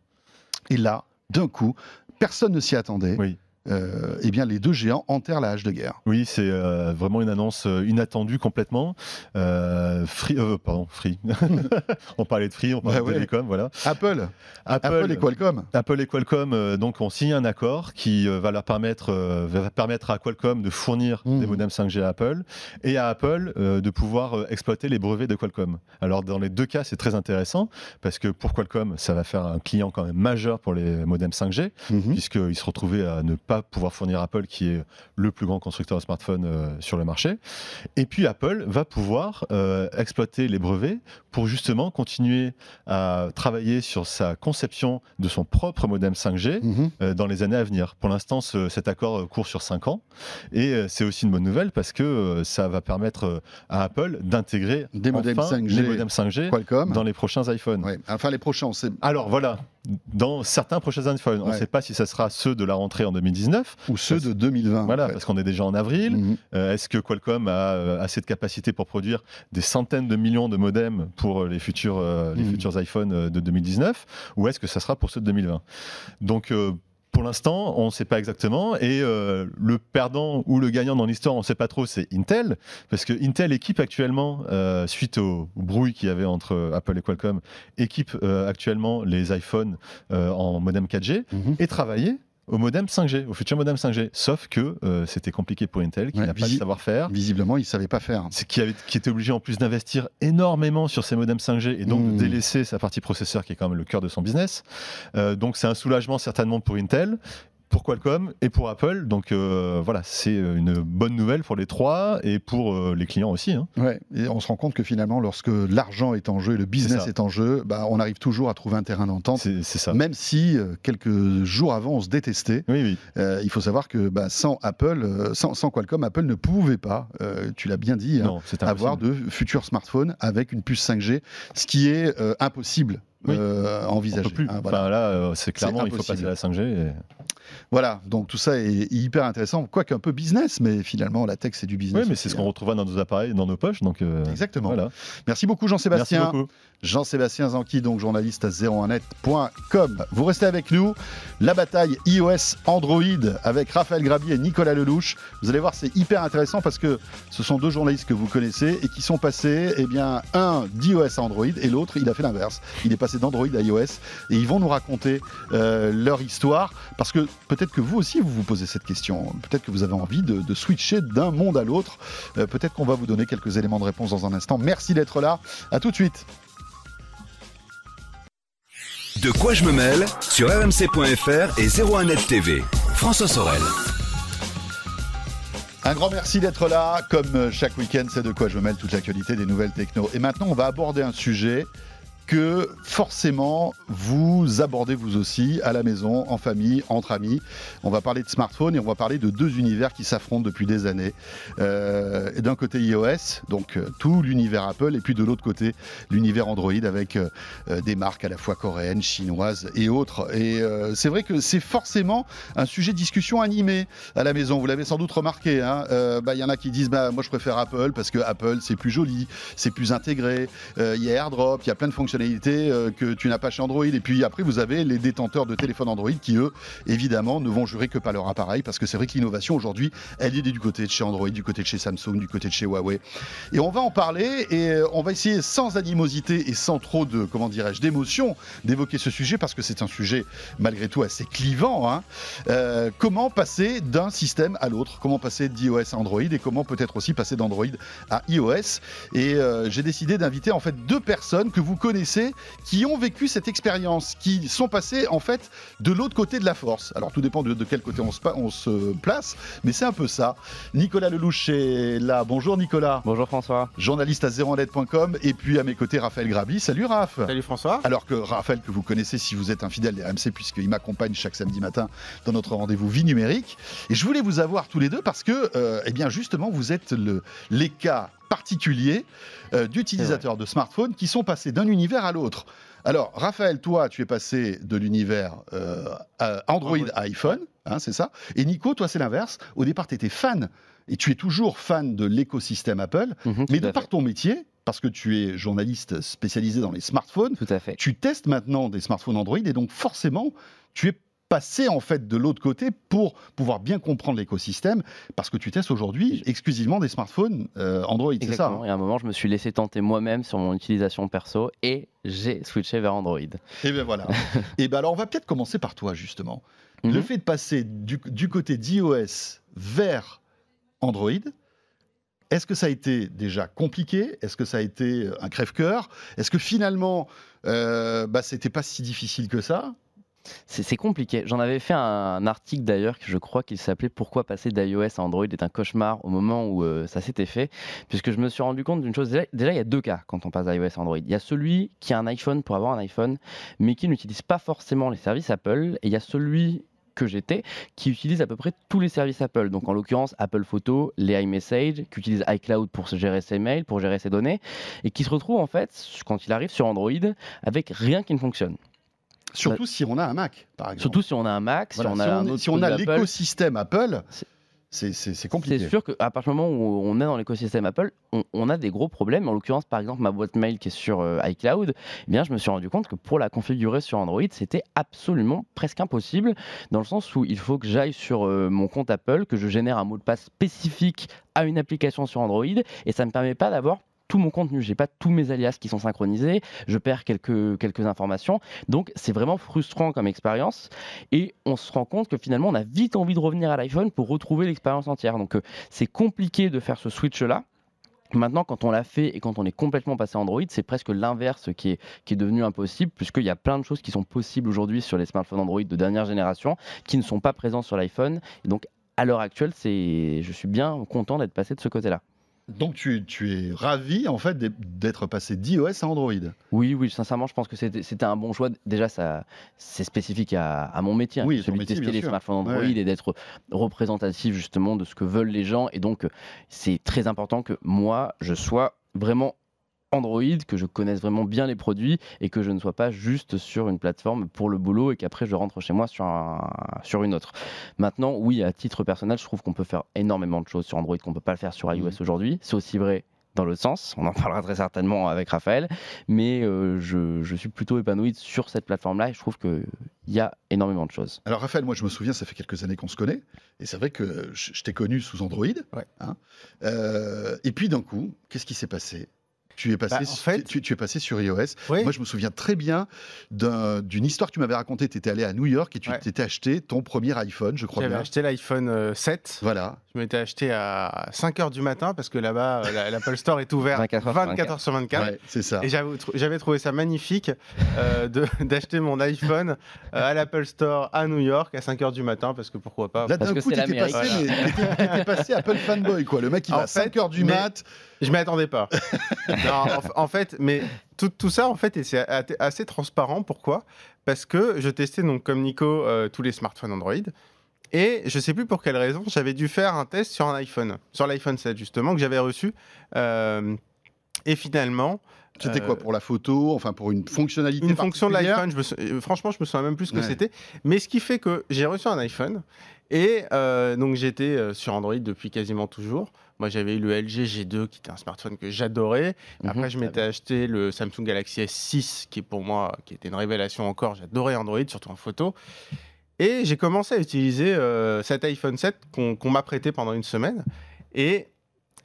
Et là, d'un coup, personne ne s'y attendait. Oui. Euh, eh bien, les deux géants enterrent la hache de guerre. Oui, c'est euh, vraiment une annonce euh, inattendue complètement. Euh, free, pardon, Free. on parlait de Free, on parlait Ouais, de ouais. télécom, voilà. Apple, Apple, Apple et Qualcomm. Apple et Qualcomm donc ont signé un accord qui va leur permettre va permettre à Qualcomm de fournir Mhm. des modems 5G à Apple et à Apple de pouvoir exploiter les brevets de Qualcomm. Alors dans les deux cas, c'est très intéressant parce que pour Qualcomm, ça va faire un client quand même majeur pour les modems 5G Mhm. puisqu'ils se retrouvaient à ne pas pouvoir fournir Apple qui est le plus grand constructeur de smartphones euh, sur le marché. Et puis Apple va pouvoir euh, exploiter les brevets pour justement continuer à travailler sur sa conception de son propre modem 5G Mhm. euh, dans les années à venir. Pour l'instant, ce- cet accord court sur 5 ans et c'est aussi une bonne nouvelle parce que ça va permettre à Apple d'intégrer Des modems enfin 5G, les modems 5G Qualcomm. dans les prochains iPhones. Ouais. Enfin, les prochains, c'est Alors voilà, dans certains prochains iPhones, on ne sait pas si ça sera ceux de la rentrée en 2019. Ou ceux de 2020. Voilà, en fait. parce qu'on est déjà en avril. Mhm. Euh, Est-ce que Qualcomm a euh, assez de capacité pour produire des centaines de millions de modems pour euh, les futurs, euh, les Mhm. futurs iPhones de 2019 Ou est-ce que ça sera pour ceux de 2020 Donc, euh, pour l'instant, on ne sait pas exactement. Et euh, le perdant ou le gagnant dans l'histoire, on ne sait pas trop, c'est Intel. Parce que Intel équipe actuellement, euh, suite au brouille qu'il y avait entre Apple et Qualcomm, équipe euh, actuellement les iPhones en modem 4G Mhm. et travailler au modem 5G, au futur modem 5G. Sauf que euh, c'était compliqué pour Intel, qui Ouais, n'a pas le savoir-faire. Visiblement, il ne savait pas faire. C'est qui, avait- qui était obligé en plus d'investir énormément sur ses modems 5G et donc Mmh. de délaisser sa partie processeur qui est quand même le cœur de son business. Euh, donc c'est un soulagement certainement pour Intel. Pour Qualcomm et pour Apple, donc euh, voilà, c'est une bonne nouvelle pour les trois et pour euh, les clients aussi. hein. Ouais, et on se rend compte que finalement, lorsque l'argent est en jeu et le business est, en jeu, bah, on arrive toujours à trouver un terrain d'entente. C'est ça. Même si euh, quelques jours avant on se détestait, Oui, oui. Euh, il faut savoir que bah, sans Apple, euh, sans, sans Qualcomm, Apple ne pouvait pas, euh, tu l'as bien dit, hein, Non, avoir de futurs smartphones avec une puce 5G, ce qui est euh, impossible Oui. euh, à envisager. plus. hein, voilà. Enfin là, euh, c'est clairement, il faut passer à la 5G. et- Voilà, donc tout ça est hyper intéressant, quoique un peu business, mais finalement la tech c'est du business. Oui, mais c'est ce hein. qu'on retrouvera dans nos appareils, dans nos poches. Donc euh, Exactement. voilà. Merci beaucoup Merci Jean-Sébastien. beaucoup. Jean-Sébastien Zanqui, donc journaliste à 01net.com. Vous restez avec nous. La bataille iOS Android avec Raphaël Grabi et Nicolas Lelouch. Vous allez voir, c'est hyper intéressant parce que ce sont deux journalistes que vous connaissez et qui sont passés, eh bien, un d'iOS à Android et l'autre, il a fait l'inverse. Il est passé d'Android à iOS et ils vont nous raconter euh, leur histoire parce que peut-être que vous aussi, vous vous posez cette question. Peut-être que vous avez envie de, de switcher d'un monde à l'autre. Euh, peut-être qu'on va vous donner quelques éléments de réponse dans un instant. Merci d'être là. À tout de suite. De quoi je me mêle sur rmc.fr et 01net TV. François Sorel. Un grand merci d'être là. Comme chaque week-end, c'est de quoi je mêle toute l'actualité des nouvelles techno. Et maintenant, on va aborder un sujet que forcément vous abordez vous aussi à la maison, en famille, entre amis. On va parler de smartphone et on va parler de deux univers qui s'affrontent depuis des années. Euh, D'un côté iOS, donc euh, tout l'univers Apple, et puis de l'autre côté l'univers Android avec euh, des marques à la fois coréennes, chinoises et autres. Et c'est vrai que c'est forcément un sujet de discussion animé à la maison. Vous l'avez sans doute remarqué. hein. Bah, Il y en a qui disent bah, moi je préfère Apple parce que Apple c'est plus joli, c'est plus intégré. Il y a AirDrop, il y a plein de euh, que tu n'as pas chez Android. Et puis après vous avez les détenteurs de téléphones Android qui eux évidemment ne vont jurer que par leur appareil parce que c'est vrai que l'innovation aujourd'hui elle est du côté de chez Android, du côté de chez Samsung, du côté de chez Huawei. Et on va en parler et euh, on va essayer sans animosité et sans trop de comment dirais-je d'émotion d'évoquer ce sujet parce que c'est un sujet malgré tout assez clivant. hein. Euh, comment passer d'un système à l'autre? Comment passer d'iOS à Android? Et comment peut-être aussi passer d'Android à iOS? Et j'ai décidé d'inviter en fait deux personnes que vous connaissez qui ont vécu cette expérience, qui sont passées en fait de l'autre côté de la force. Alors tout dépend de, de quel côté on se, pa- on se place, mais c'est un peu ça. Nicolas Lelouch est là. Bonjour Nicolas, Bonjour François. journaliste à 01net.com et puis à mes côtés Raphaël Grabi. Salut Raph Salut François. alors que Raphaël, que vous connaissez si vous êtes un fidèle des RMC, puisqu'il m'accompagne chaque samedi matin dans notre rendez-vous Vie numérique. Et je voulais vous avoir tous les deux parce que, euh, eh bien, justement, vous êtes le, les cas particuliers euh, d'utilisateurs de smartphones qui sont passés d'un univers à l'autre. Alors, Raphaël, toi, tu es passé de l'univers euh, Android à iPhone, hein, c'est ça. Et Nico, toi, c'est l'inverse. Au départ, tu étais fan, et tu es toujours fan de l'écosystème Apple, Mhm, mais de par fait. ton métier, parce que tu es journaliste spécialisé dans les smartphones, Tout à fait. tu testes maintenant des smartphones Android et donc forcément, tu es passé en fait de l'autre côté pour pouvoir bien comprendre l'écosystème parce que tu testes aujourd'hui exclusivement des smartphones euh, Android, c'est ça hein? Et à un moment, je me suis laissé tenter moi-même sur mon utilisation perso et j'ai switché vers Android. Et bien voilà. et bien alors on va peut-être commencer par toi justement. Le Mhm. fait de passer du, du côté d'iOS vers Android, est-ce que ça a été déjà compliqué? Est-ce que ça a été un crève-cœur? Est-ce que finalement, euh, bah, c'était pas si difficile que ça? C'est compliqué. J'en avais fait un article d'ailleurs que je crois qu'il s'appelait Pourquoi passer d'iOS à Android est un cauchemar au moment où euh, ça s'était fait, puisque je me suis rendu compte d'une chose. Déjà, il y a deux cas quand on passe d'iOS à Android. Il y a celui qui a un iPhone pour avoir un iPhone, mais qui n'utilise pas forcément les services Apple, et il y a celui que j'étais, qui utilise à peu près tous les services Apple. Donc en l'occurrence Apple Photo, les iMessage, qui utilise iCloud pour gérer ses mails, pour gérer ses données, et qui se retrouve en fait, quand il arrive sur Android, avec rien qui ne fonctionne. Surtout si on a un Mac, par exemple. Surtout si on a un Mac, Voilà, si on a un autre si on a l'écosystème Apple, C'est- compliqué. C'est sûr qu'à partir du moment où on est dans l'écosystème Apple, on, on a des gros problèmes. En l'occurrence, par exemple, ma boîte mail qui est sur euh, iCloud, eh bien, je me suis rendu compte que pour la configurer sur Android, c'était absolument presque impossible, dans le sens où il faut que j'aille sur euh, mon compte Apple, que je génère un mot de passe spécifique à une application sur Android, et ça ne me permet pas d'avoir tout mon contenu, j'ai pas tous mes alias qui sont synchronisés, je perds quelques, quelques informations. Donc c'est vraiment frustrant comme expérience et on se rend compte que finalement on a vite envie de revenir à l'iPhone pour retrouver l'expérience entière. Donc euh, c'est compliqué de faire ce switch là. Maintenant, quand on l'a fait et quand on est complètement passé Android, c'est presque l'inverse qui est, qui est devenu impossible, puisqu'il y a plein de choses qui sont possibles aujourd'hui sur les smartphones Android de dernière génération qui ne sont pas présentes sur l'iPhone. Donc, à l'heure actuelle, je suis bien content d'être passé de ce côté-là. Donc tu, tu, es ravi en fait d'être passé d'iOS à Android. Oui, oui, sincèrement, je pense que c'était un bon choix. Déjà, ça, c'est spécifique à, à, mon métier, hein, oui, celui de tester les sûr. smartphones Android Ouais. et d'être représentatif justement de ce que veulent les gens. Et donc, c'est très important que moi, je sois vraiment Android, que je connaisse vraiment bien les produits et que je ne sois pas juste sur une plateforme pour le boulot et qu'après je rentre chez moi sur, un, sur une autre. Maintenant, oui, à titre personnel, je trouve qu'on peut faire énormément de choses sur Android qu'on ne peut pas le faire sur iOS Mhm. aujourd'hui. C'est aussi vrai dans l'autre sens, on en parlera très certainement avec Raphaël, mais euh, je, je suis plutôt épanoui sur cette plateforme-là et je trouve qu'il y a énormément de choses. Alors Raphaël, moi je me souviens, ça fait quelques années qu'on se connaît, et c'est vrai que je, je t'ai connu sous Android. Ouais. hein. Euh, et puis d'un coup, qu'est-ce qui s'est passé? Tu es, passé, Bah, en fait- tu, tu es passé sur iOS. Oui. Moi, je me souviens très bien d'un- d'une histoire que tu m'avais racontée. Tu étais allé à New York et tu Ouais. t'étais acheté ton premier iPhone, je crois J'avais acheté l'iPhone euh, 7. Voilà. Je m'étais acheté à 5h du matin parce que là-bas, euh, la- l'Apple Store est ouvert 24 heures sur 24 heures sur 24. Ouais, c'est ça. Et j'avais trou- j'avais trouvé ça magnifique euh, de- d'acheter mon iPhone euh, à l'Apple Store à New York à 5h du matin parce que pourquoi pas. Là, d'un coup, passé, t'étais- t'étais passé Apple fanboy, quoi. Le mec, il En va à fait, 5h du mat. Je m'y attendais pas. Non, en, en fait, mais tout, tout ça, en fait, c'est assez transparent. Pourquoi? Parce que je testais, donc, comme Nico, euh, tous les smartphones Android. Et je sais plus pour quelle raison, j'avais dû faire un test sur un iPhone, sur l'iPhone 7 justement, que j'avais reçu. Euh, et finalement, C'était Euh, quoi Pour la photo Enfin, pour une fonctionnalité une fonction de l'iPhone, euh, franchement, je me souviens même plus ce que Ouais. c'était. Mais ce qui fait que j'ai reçu un iPhone et euh, donc j'étais euh, sur Android depuis quasiment toujours. Moi, j'avais eu le LG G2 qui était un smartphone que j'adorais. Après, Mhm. je m'étais acheté le Samsung Galaxy S6 qui est pour moi qui était une révélation encore. J'adorais Android, surtout en photo. Et j'ai commencé à utiliser euh, cet iPhone 7 qu'on m'a prêté pendant une semaine. Et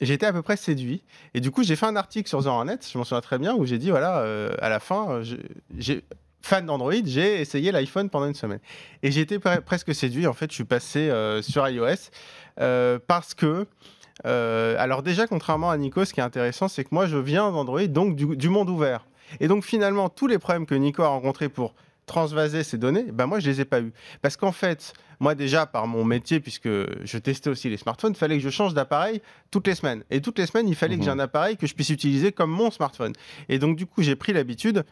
j'étais à peu près séduit. Et du coup, j'ai fait un article sur Hornet, je m'en souviens très bien, où j'ai dit voilà, euh, à la fin, euh, fan d'Android, j'ai essayé l'iPhone pendant une semaine. Et pre- presque séduit. En fait, je suis passé sur iOS parce que. alors déjà, contrairement à Nico, ce qui est intéressant, c'est que moi, je viens d'Android, donc du monde ouvert. Et donc finalement, tous les problèmes que Nico a rencontrés pour transvaser ces données, ben moi, je les ai pas eus. Parce qu'en fait, moi déjà, par mon métier, puisque je testais aussi les smartphones, il fallait que je change d'appareil toutes les semaines. Et toutes les semaines, il fallait que Mhm. j'ai un appareil que je puisse utiliser comme mon smartphone. Et donc, du coup, j'ai pris l'habitude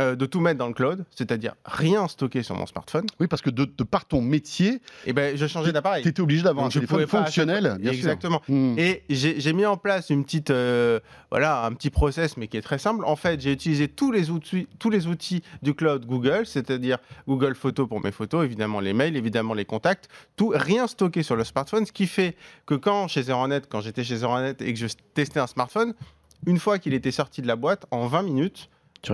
euh, de tout mettre dans le cloud, c'est-à-dire rien stocker sur mon smartphone. Oui, parce que de, de par ton métier, Et ben, je changeais d'appareil. tu étais obligé d'avoir un téléphone fonctionnel, bien Exactement. sûr. Hmm. Et j'ai mis en place une petite, euh, voilà, un petit process, mais qui est très simple. En fait, j'ai utilisé tous les outils, tous les outils du cloud Google, c'est-à-dire Google Photos pour mes photos, évidemment les mails, évidemment les contacts, tout rien stocké sur le smartphone, ce qui fait que quand chez Zeronet, quand j'étais chez Zeronet et que je testais un smartphone, une fois qu'il était sorti de la boîte, en 20 minutes,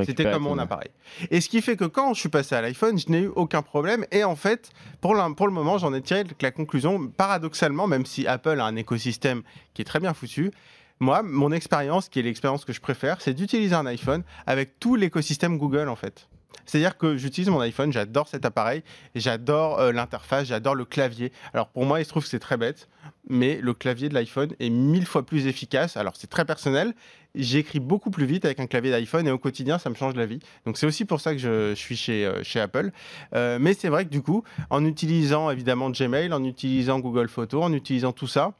c'était comme mon appareil. Et ce qui fait que quand je suis passé à l'iPhone, je n'ai eu aucun problème. Et en fait, pour, l'in- pour le moment, j'en ai tiré la conclusion, paradoxalement, même si Apple a un écosystème qui est très bien foutu, moi, mon expérience, qui est l'expérience que je préfère, c'est d'utiliser un iPhone avec tout l'écosystème Google, en fait. C'est-à-dire que j'utilise mon iPhone, j'adore cet appareil, j'adore euh, l'interface, j'adore le clavier. Alors pour moi, il se trouve que c'est très bête, mais le clavier de l'iPhone est mille fois plus efficace. Alors c'est très personnel, j'écris beaucoup plus vite avec un clavier d'iPhone et au quotidien, ça me change la vie. Donc c'est aussi pour ça que je, suis chez, euh, Apple. Euh, mais c'est vrai que du coup, en utilisant évidemment Gmail, en utilisant Google Photos, en utilisant tout ça,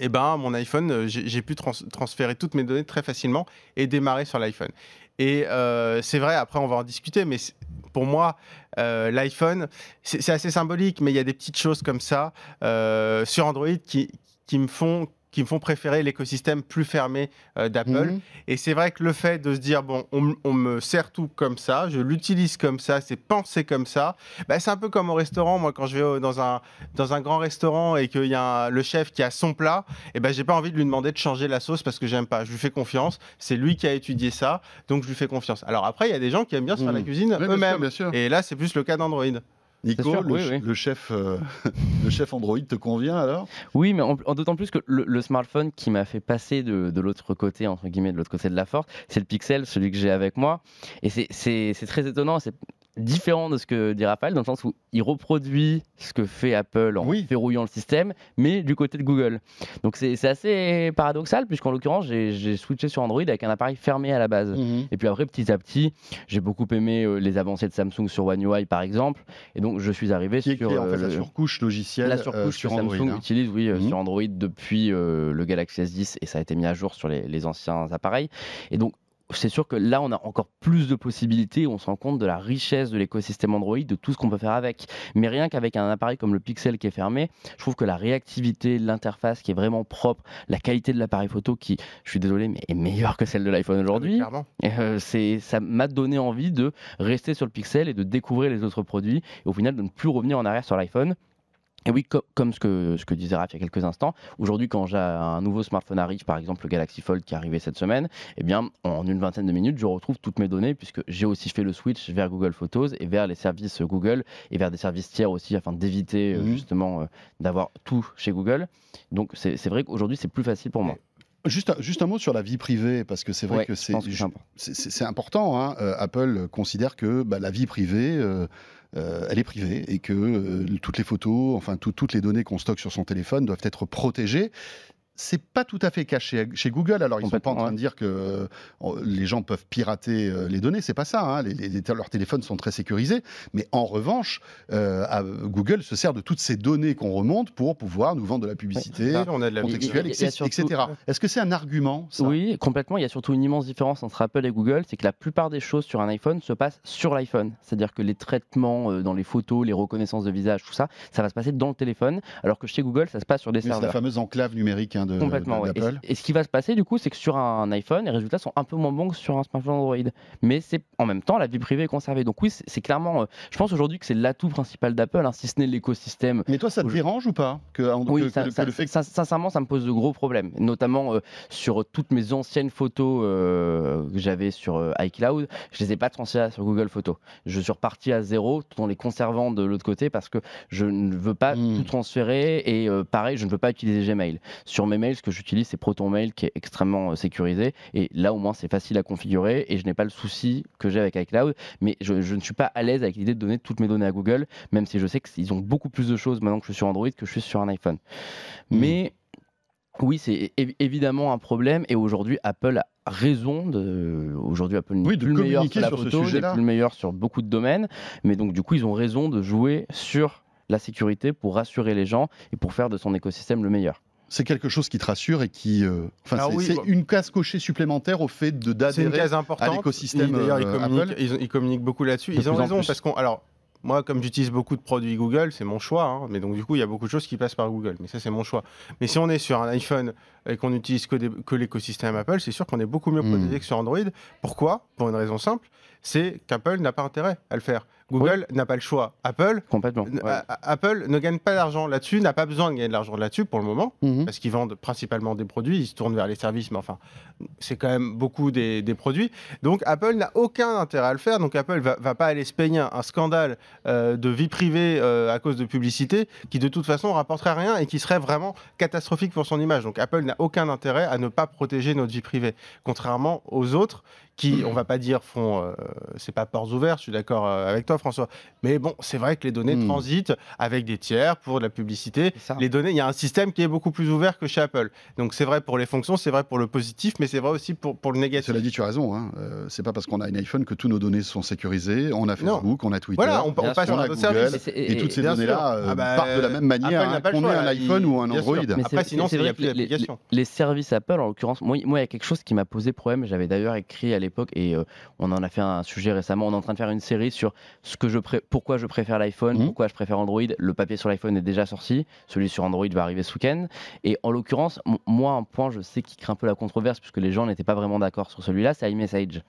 eh ben, mon iPhone, j'ai pu trans- transférer toutes mes données très facilement et démarrer sur l'iPhone. Et euh, c'est vrai, après on va en discuter, mais pour moi, euh, l'iPhone, c'est c'est assez symbolique, mais il y a des petites choses comme ça euh, sur Android qui, qui me font qui me font préférer l'écosystème plus fermé euh, d'Apple. Mhm. Et c'est vrai que le fait de se dire, bon, on, me sert tout comme ça, je l'utilise comme ça, c'est pensé comme ça, bah, c'est un peu comme au restaurant. Moi, quand je vais dans un, dans un grand restaurant et qu'il y a un- le chef qui a son plat, et ben j'ai pas envie de lui demander de changer la sauce parce que j'aime pas. Je lui fais confiance. C'est lui qui a étudié ça, donc je lui fais confiance. Alors après, il y a des gens qui aiment bien se faire Mhm. la cuisine Oui, bien sûr, eux-mêmes. Et là, c'est plus le cas d'Android. Nico, sûr, le, oui, ch- oui. le chef, euh, le chef Android te convient alors? Oui, mais en, en d'autant plus que le, le smartphone qui m'a fait passer de, de l'autre côté, entre guillemets, de l'autre côté de la force, c'est le Pixel, celui que j'ai avec moi. Et c'est- très étonnant, différent de ce que dit Raphaël, dans le sens où il reproduit ce que fait Apple en Oui. verrouillant le système, mais du côté de Google. Donc c'est assez paradoxal, puisqu'en l'occurrence, j'ai switché sur Android avec un appareil fermé à la base. Et puis après, petit à petit, j'ai beaucoup aimé euh, les avancées de Samsung sur One UI, par exemple. Et donc, je suis arrivé sur fait euh, la le- surcouche logicielle la euh, surcouche sur que Android. Samsung hein. utilise, oui, euh, Mhm. sur Android depuis euh, le Galaxy S10 et ça a été mis à jour sur les, les anciens appareils. Et donc, c'est sûr que là, on a encore plus de possibilités. On se rend compte de la richesse de l'écosystème Android, de tout ce qu'on peut faire avec. Mais rien qu'avec un appareil comme le Pixel qui est fermé, je trouve que la réactivité, l'interface qui est vraiment propre, la qualité de l'appareil photo qui, je suis désolé, mais est meilleure que celle de l'iPhone aujourd'hui. Et, euh, c'est, ça m'a donné envie de rester sur le Pixel et de découvrir les autres produits, et au final de ne plus revenir en arrière sur l'iPhone. Et oui, co- comme ce que, ce que disait Raph il y a quelques instants, aujourd'hui quand j'ai un nouveau smartphone arrive, par exemple le Galaxy Fold qui est arrivé cette semaine, eh bien en une vingtaine de minutes, je retrouve toutes mes données puisque j'ai aussi fait le switch vers Google Photos et vers les services Google et vers des services tiers aussi afin d'éviter euh, Mhm. justement euh, d'avoir tout chez Google. Donc c'est, vrai qu'aujourd'hui c'est plus facile pour moi. Juste, un- juste un mot sur la vie privée, parce que c'est vrai Ouais, que c'est important. c'est hein. Euh, Apple considère que bah, la vie privée, euh, euh, elle est privée et que euh, toutes les photos, enfin tout- toutes les données qu'on stocke sur son téléphone doivent être protégées. C'est pas tout à fait caché chez Google. Alors ils sont pas en train de dire que euh, les gens peuvent pirater euh, les données. C'est pas ça. hein. Les, les- les- leurs téléphones sont très sécurisés. Mais en revanche, euh, à- Google se sert de toutes ces données qu'on remonte pour pouvoir nous vendre de la publicité on a de la contextuelle, etc. surtout- etc. Est-ce que c'est un argument ça? Oui, complètement. Il y a surtout une immense différence entre Apple et Google, c'est que la plupart des choses sur un iPhone se passent sur l'iPhone. C'est-à-dire que les traitements euh, dans les photos, les reconnaissances de visage, tout ça, ça va se passer dans le téléphone, alors que chez Google, ça se passe sur des Oui, c'est la serveurs. fameuse enclave numérique hein, de, Complètement, ouais. Et, et ce qui va se passer du coup, c'est que sur un iPhone, les résultats sont un peu moins bons que sur un smartphone Android. Mais c'est en même temps la vie privée est conservée. Donc oui, c'est clairement. euh, je pense aujourd'hui que c'est l'atout principal d'Apple, hein, si ce n'est l'écosystème Mais toi, ça te Je- dérange ou pas que, oui, que- ça- que ça- le fait que- sin- sincèrement, ça me pose de gros problèmes, notamment euh, sur toutes mes anciennes photos euh, que j'avais sur iCloud. Je les ai pas transférées sur Google Photos. Je suis reparti à zéro, tout en les conservant de l'autre côté parce que je ne veux pas Hmm. tout transférer et pareil, je ne veux pas utiliser Gmail. Sur mes mails, ce que j'utilise, c'est ProtonMail qui est extrêmement euh, sécurisé et là, au moins, c'est facile à configurer et je n'ai pas le souci que j'ai avec iCloud. Mais je, je ne suis pas à l'aise avec l'idée de donner toutes mes données à Google, même si je sais qu'ils ont beaucoup plus de choses maintenant que je suis sur Android que je suis sur un iPhone. Hmm. Mais oui, c'est évi- évidemment un problème et aujourd'hui Apple a raison de aujourd'hui Apple n'est Oui, plus le meilleur communiquer sur la sur ce photo, n'est sujet-là. plus le meilleur sur beaucoup de domaines, mais donc du coup ils ont raison de jouer sur la sécurité pour rassurer les gens et pour faire de son écosystème le meilleur. C'est quelque chose qui te rassure et qui. euh, Enfin, Ah c'est oui, bah- une case cochée supplémentaire au fait de d'adhérer. importante. l'écosystème, D'ailleurs, ils, euh, communiquent- ils, ils communiquent beaucoup là-dessus. De Ils ont raison parce qu'on. Alors, moi, comme j'utilise beaucoup de produits Google, c'est mon choix. hein, mais donc, du coup, il y a beaucoup de choses qui passent par Google. Mais ça, c'est mon choix. Mais si on est sur un iPhone et qu'on n'utilise que, des- que l'écosystème Apple, c'est sûr qu'on est beaucoup mieux Hmm. protégé que sur Android. Pourquoi? Pour une raison simple c'est qu'Apple n'a pas intérêt à le faire. Google n'a pas le choix. Apple, Complètement. Ouais. Apple ne gagne pas d'argent là-dessus, n'a pas besoin de gagner de l'argent là-dessus pour le moment Mhm. parce qu'ils vendent principalement des produits, ils se tournent vers les services, mais enfin, c'est quand même beaucoup des, des produits. Donc Apple n'a aucun intérêt à le faire. Donc Apple va, va pas aller se payer un, un scandale euh, de vie privée euh, à cause de publicité qui de toute façon rapporterait rien et qui serait vraiment catastrophique pour son image. Donc Apple n'a aucun intérêt à ne pas protéger notre vie privée, contrairement aux autres qui, on va pas dire, font, euh, c'est pas ports ouverts. Je suis d'accord euh, avec toi, François. Mais bon, c'est vrai que les données Hmm. transitent avec des tiers pour de la publicité les données, il y a un système qui est beaucoup plus ouvert que chez Apple. Donc c'est vrai pour les fonctions, c'est vrai pour le positif, mais c'est vrai aussi pour, pour le négatif. Cela dit, tu as raison. Hein. Euh, c'est pas parce qu'on a un iPhone que tous nos données sont sécurisées. On a Non. Facebook, on a Twitter. Voilà, on, passe on sur a d'autres Google. services. Et c'est- Et, toutes ces données-là euh, Ah bah, partent de la même manière hein, qu'on ait un là. iPhone Il- ou un. Android. Mais Après, c'est- sinon, c'est les- les- d'applications. Les, services Apple, en l'occurrence, moi, moi, il y a quelque chose qui m'a posé problème. J'avais d'ailleurs écrit à l'époque, et euh, on en a fait un sujet récemment. On est en train de faire une série sur ce que je pré- pourquoi je préfère l'iPhone, Mhm. pourquoi je préfère Android. Le papier sur l'iPhone est déjà sorti, celui sur Android va arriver ce week-end. Et en l'occurrence, moi, un point, je sais qui craint un peu la controverse, puisque les gens n'étaient pas vraiment d'accord sur celui-là, c'est iMessage.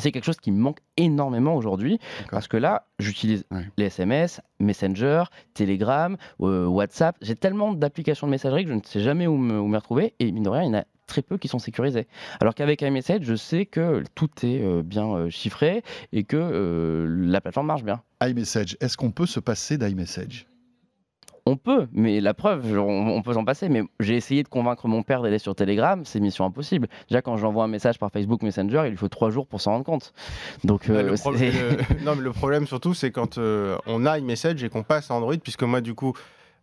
C'est quelque chose qui me manque énormément aujourd'hui parce que là, j'utilise Ouais. les SMS, Messenger, Telegram, euh, WhatsApp. J'ai tellement d'applications de messagerie que je ne sais jamais où me, où me retrouver. Et mine de rien, il y en a très peu qui sont sécurisés. Alors qu'avec iMessage, je sais que tout est euh, bien euh, chiffré et que euh, la plateforme marche bien. iMessage, est-ce qu'on peut se passer d'iMessage On peut, mais la preuve, on, peut s'en passer. Mais j'ai essayé de convaincre mon père d'aller sur Telegram, c'est mission impossible. Déjà, quand j'envoie un message par Facebook Messenger, il lui faut trois jours pour s'en rendre compte. Donc, euh, le, pro- c'est- le- non, mais le problème surtout, c'est quand euh, on a iMessage et qu'on passe à Android, puisque moi, du coup,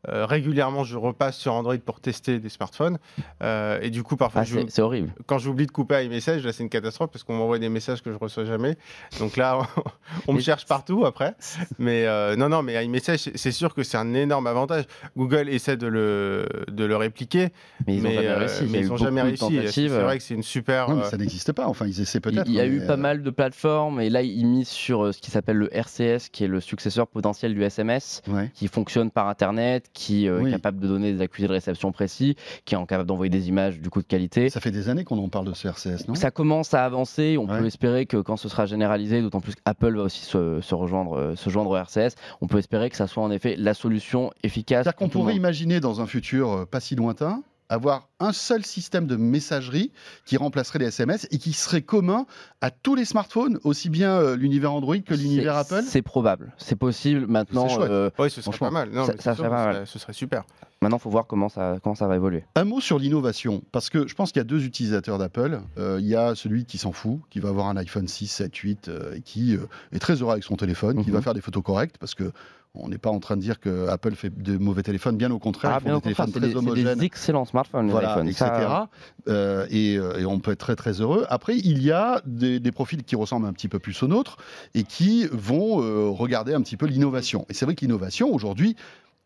euh, régulièrement, je repasse sur Android pour tester des smartphones. Euh, et du coup, parfois, Ah, je- c'est horrible. quand j'oublie de couper iMessage, là, c'est une catastrophe parce qu'on m'envoie des messages que je reçois jamais. Donc là, on me cherche partout après. Mais euh, non, non, mais iMessage, c'est- sûr que c'est un énorme avantage. Google essaie de le, de le répliquer, Mais ils n'ont mais, jamais réussi. Mais ils n'ont beaucoup jamais réussi. C'est vrai que c'est une super. Non, mais euh, ça n'existe pas. Enfin, ils essaient peut-être. il y a eu pas mal de plateformes et là ils misent sur ce qui s'appelle le RCS qui est le successeur potentiel du SMS ouais. qui fonctionne par internet, qui euh, Oui. est capable de donner des accusés de réception précis, qui est capable d'envoyer des images du coup de qualité. Ça fait des années qu'on en parle de ce RCS, non? Ça commence à avancer, on Ouais. peut espérer que quand ce sera généralisé, d'autant plus qu'Apple va aussi se, se rejoindre, euh, se joindre au RCS, on peut espérer que ça soit en effet la solution efficace. C'est-à-dire qu'on pourrait imaginer dans un futur euh, pas si lointain avoir un seul système de messagerie qui remplacerait les SMS et qui serait commun à tous les smartphones, aussi bien euh, l'univers Android que l'univers Apple? C'est probable, c'est possible. Maintenant, euh, Ouais, ce serait Franchement, pas mal. Non, ça- serait pas mal. ce serait super. maintenant, faut voir comment ça, comment ça va évoluer. Un mot sur l'innovation, parce que je pense qu'il y a deux utilisateurs d'Apple. Euh, il y a celui qui s'en fout, qui va avoir un iPhone 6, 7, 8, euh, et qui euh, est très heureux avec son téléphone, qui Mhm. va faire des photos correctes, parce que on n'est pas en train de dire que Apple fait de mauvais téléphones, bien au contraire, Ah, ils font des contraire, téléphones très des, homogènes. des excellents smartphones, les voilà, iPhones. etc. Ça, Euh, et, euh, et on peut être très très heureux. Après, il y a des, des profils qui ressemblent un petit peu plus aux nôtres et qui vont euh, regarder un petit peu l'innovation. Et c'est vrai que l'innovation aujourd'hui,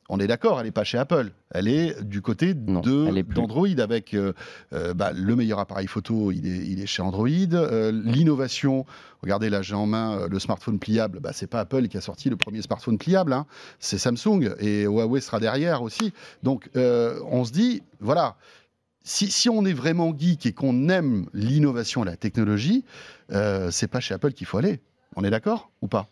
on est d'accord, elle n'est pas chez Apple. Elle est du côté d'Android avec euh, euh, bah, le meilleur appareil photo, il est, il est chez Android. Euh, L'innovation, regardez là, j'ai en main le smartphone pliable. Bah, c'est pas Apple qui a sorti le premier smartphone pliable, hein. c'est Samsung et Huawei sera derrière aussi. Donc euh, on se dit, voilà, si, si on est vraiment geek et qu'on aime l'innovation et la technologie, c'est pas chez Apple qu'il faut aller. On est d'accord ou pas?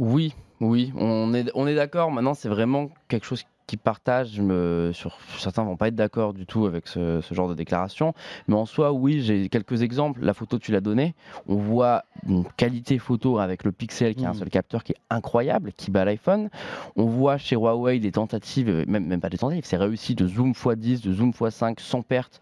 Oui, oui, on est, on est d'accord. Maintenant, c'est vraiment quelque chose qui partage. Je me- sur, certains vont pas être d'accord du tout avec ce, ce genre de déclaration. Mais en soi, oui, j'ai quelques exemples. La photo, tu l'as donnée. On voit une qualité photo avec le Pixel qui a un Mhm. seul capteur qui est incroyable, qui bat l'iPhone. On voit chez Huawei des tentatives, même, même pas des tentatives, c'est réussi de zoom x10, de zoom x5 sans perte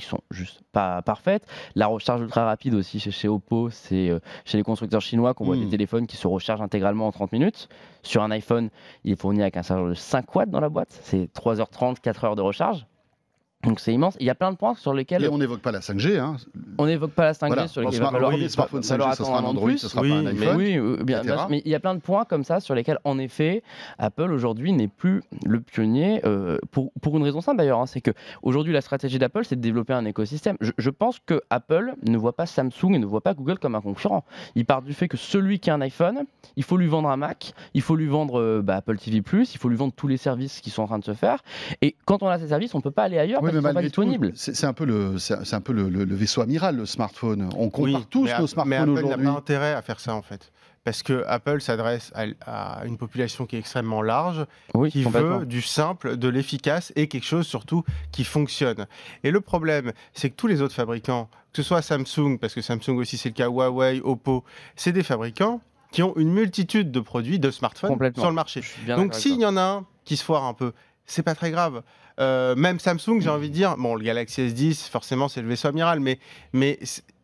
qui sont juste pas parfaites. La recharge ultra rapide aussi chez, chez Oppo, c'est euh, chez les constructeurs chinois qu'on voit Mm. des téléphones qui se rechargent intégralement en 30 minutes. Sur un iPhone, il est fourni avec un chargeur de 5 watts dans la boîte. C'est 3h30, 4 heures de recharge. Donc c'est immense. Il y a plein de points sur lesquels Et on n'évoque pas la 5G. Hein. on n'évoque pas la 5G, Voilà. sur lesquels le premier smartphone va falloir 5G, ce attendre sera un Android, ce sera Oui, pas un mais- iPhone. Oui, oui, bien, bien sûr, mais il y a plein de points comme ça sur lesquels, en effet, Apple aujourd'hui n'est plus le pionnier. euh, pour, pour une raison simple d'ailleurs, hein, c'est que aujourd'hui la stratégie d'Apple, c'est de développer un écosystème. Je, je pense que Apple ne voit pas Samsung et ne voit pas Google comme un concurrent. Il part du fait que celui qui a un iPhone, il faut lui vendre un Mac, il faut lui vendre euh, bah, Apple TV+, il faut lui vendre tous les services qui sont en train de se faire. Et quand on a ces services, on peut pas aller ailleurs Oui, mais malgré tout, c'est un peu le, c'est c'est un peu le, le- le vaisseau amiral, le smartphone. On compare Oui, tous mais nos App- mais smartphones Apple n'a aujourd'hui. pas intérêt à faire ça en fait. Parce que Apple s'adresse à, à une population qui est extrêmement large, Oui, qui veut du simple, de l'efficace et quelque chose surtout qui fonctionne. Et le problème, c'est que tous les autres fabricants, que ce soit Samsung, parce que Samsung aussi c'est le cas, Huawei, Oppo, c'est des fabricants qui ont une multitude de produits, de smartphones sur le marché. Donc s'il y en a un qui se foire un peu, c'est pas très grave. Euh, même Samsung, j'ai envie de dire, bon, le Galaxy S10, forcément, c'est le vaisseau amiral, mais,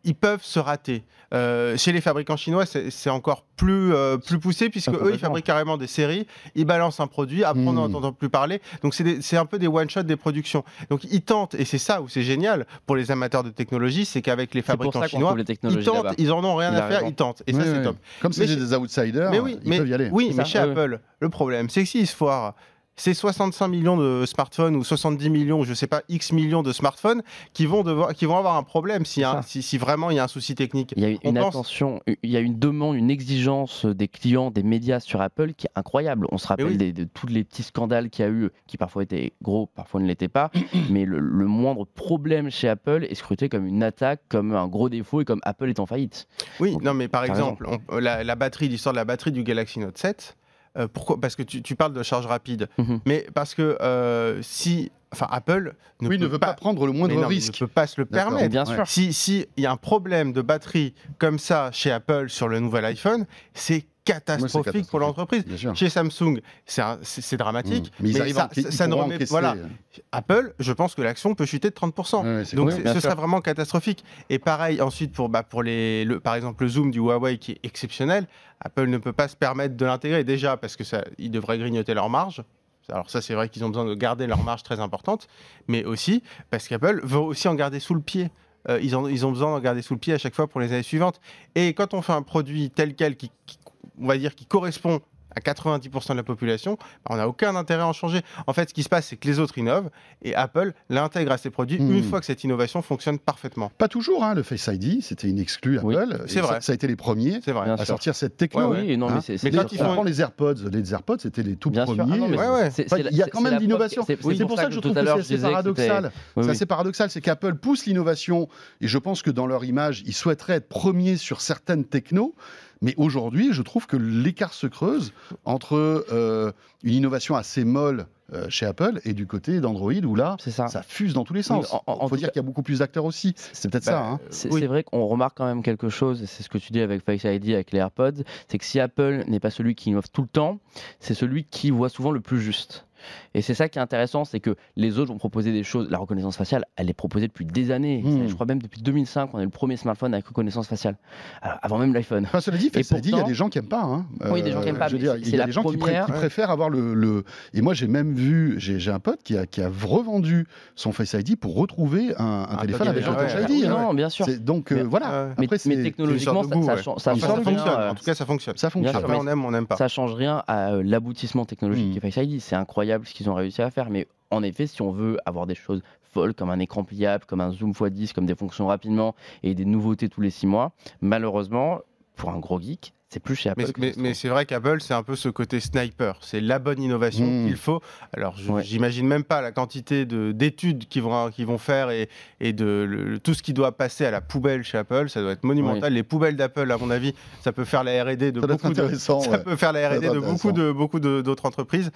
ils peuvent se rater. Euh, chez les fabricants chinois, c'est encore plus, euh, plus poussé, puisque Ah, eux, ils fabriquent carrément des séries, ils balancent un produit, après on n'en Hmm. entend plus parler. Donc c'est un peu des one-shots des productions. Donc ils tentent, et c'est ça où c'est génial pour les amateurs de technologie, c'est qu'avec les fabricants chinois, les ils tentent, ils en ont rien à faire, ils tentent. Et ça, Oui, c'est oui. top. Comme c'est des outsiders, Mais ils mais, peuvent y aller. oui, mais ça, chez Apple, le problème, c'est que s'ils se foirent, c'est 65 millions de smartphones ou 70 millions, je sais pas, X millions de smartphones qui vont, devoir, qui vont avoir un problème si, C'est un- ça. si, si vraiment il y a un souci technique. Il y a une On pense- attention, il y a une demande, une exigence des clients, des médias sur Apple qui est incroyable. On se rappelle oui. des- de tous les petits scandales qu'il y a eu, qui parfois étaient gros, parfois ne l'étaient pas. mais le, le moindre problème chez Apple est scruté comme une attaque, comme un gros défaut et comme Apple est en faillite. Oui, Donc, non, mais par exemple, on- la, la batterie, l'histoire de la batterie du Galaxy Note 7, Euh, pourquoi? Parce que tu, tu parles de charge rapide. Mhm. Mais parce que euh, si. Enfin, Apple ne, Oui, peut ne veut pas prendre le moindre non, risque. ne peut pas se le D'accord. permettre. bien sûr. Si si il y a un problème de batterie comme ça chez Apple sur le nouvel iPhone, c'est catastrophique pour l'entreprise. Chez Samsung, c'est dramatique. Mmh. Mais ils arrivent ça, ça- ne remet voilà. euh, Apple, je pense que l'action peut chuter de 30%. ouais, ouais, c'est Donc cool. ce serait vraiment catastrophique. Et pareil, ensuite, pour, bah, pour les, le, par exemple le zoom du Huawei qui est exceptionnel, Apple ne peut pas se permettre de l'intégrer déjà parce que ça, ils devraient grignoter leur marge. Alors ça, c'est vrai qu'ils ont besoin de garder leur marge très importante, mais aussi parce qu'Apple veut aussi en garder sous le pied. Euh, ils, ont, ils ont besoin d'en garder sous le pied à chaque fois pour les années suivantes. Et quand on fait un produit tel quel, qui, qui- on va dire, qui correspond à 90% de la population, bah, on n'a aucun intérêt à en changer. En fait, ce qui se passe, c'est que les autres innovent et Apple l'intègre à ses produits Hmm. une fois que cette innovation fonctionne parfaitement. Pas toujours, hein, le Face ID, c'était une exclue Oui, Apple. c'est vrai. Ça, ça a été les premiers C'est vrai. À sûr. sortir cette techno. Ouais, ouais. Oui, non, Hein mais quand ils On font- les AirPods, les AirPods c'était les tout Bien premiers. Ah Ouais, il y a quand même que- C'est pour ça que je trouve que c'est assez paradoxal. C'est assez paradoxal, c'est qu'Apple pousse l'innovation et je pense que dans leur image, ils souhaiteraient être premiers sur certaines technos. Mais aujourd'hui, je trouve que l'écart se creuse entre euh, une innovation assez molle euh, chez Apple et du côté d'Android où là, ça. ça fuse dans tous les Oui, sens. en- en- en Il faut tout dire qu'il y a beaucoup plus d'acteurs aussi. C'est peut-être Bah, ça. hein. C'est Oui. vrai qu'on remarque quand même quelque chose, et c'est ce que tu dis avec Face ID, avec les AirPods, c'est que si Apple n'est pas celui qui innove tout le temps, c'est celui qui voit souvent le plus juste. Et c'est ça qui est intéressant, c'est que les autres vont proposer des choses. La reconnaissance faciale, elle est proposée depuis des années. Hmm. Je crois même depuis 2005, on est le premier smartphone avec reconnaissance faciale. Alors, avant même l'iPhone. Enfin, cela dit, Et Face ID, il y a des gens qui aiment pas. hein. Oui, des gens qui aiment pas, je veux mais dire, c'est- il y a des gens qui, préfèrent avoir le, le- Et moi, j'ai même vu, j'ai un pote qui a, qui a revendu son Face ID pour retrouver un, un Ah, téléphone avec gens Touch qui- ID. ouais, hein. Non, bien sûr. Donc euh, Mais- voilà. Mais, Après, mais c'est- technologiquement, ça, goût, change- ouais. ça Enfin, change ça rien, fonctionne. euh, En tout cas, ça fonctionne. ça fonctionne. Après, on aime, on n'aime pas. Ça change rien à euh, l'aboutissement technologique Mm. qu'est Face ID. C'est incroyable ce qu'ils ont réussi à faire. Mais en effet, si on veut avoir des choses folles comme un écran pliable, comme un zoom x10, comme des fonctions rapidement et des nouveautés tous les six mois, malheureusement, pour un gros geek, c'est plus chez Apple. Mais, ça c'est vrai qu'Apple, c'est un peu ce côté sniper. C'est la bonne innovation Mm. qu'il faut. Alors, Ouais. j'imagine même pas la quantité de- d'études qu'ils vont, qu'ils vont faire et, et de le- tout ce qui doit passer à la poubelle chez Apple. Ça doit être monumental. Les poubelles d'Apple, à mon avis, ça peut faire la R&D de Ça beaucoup de, ça ouais. peut faire la Ça R&D de beaucoup de beaucoup de- d'autres entreprises.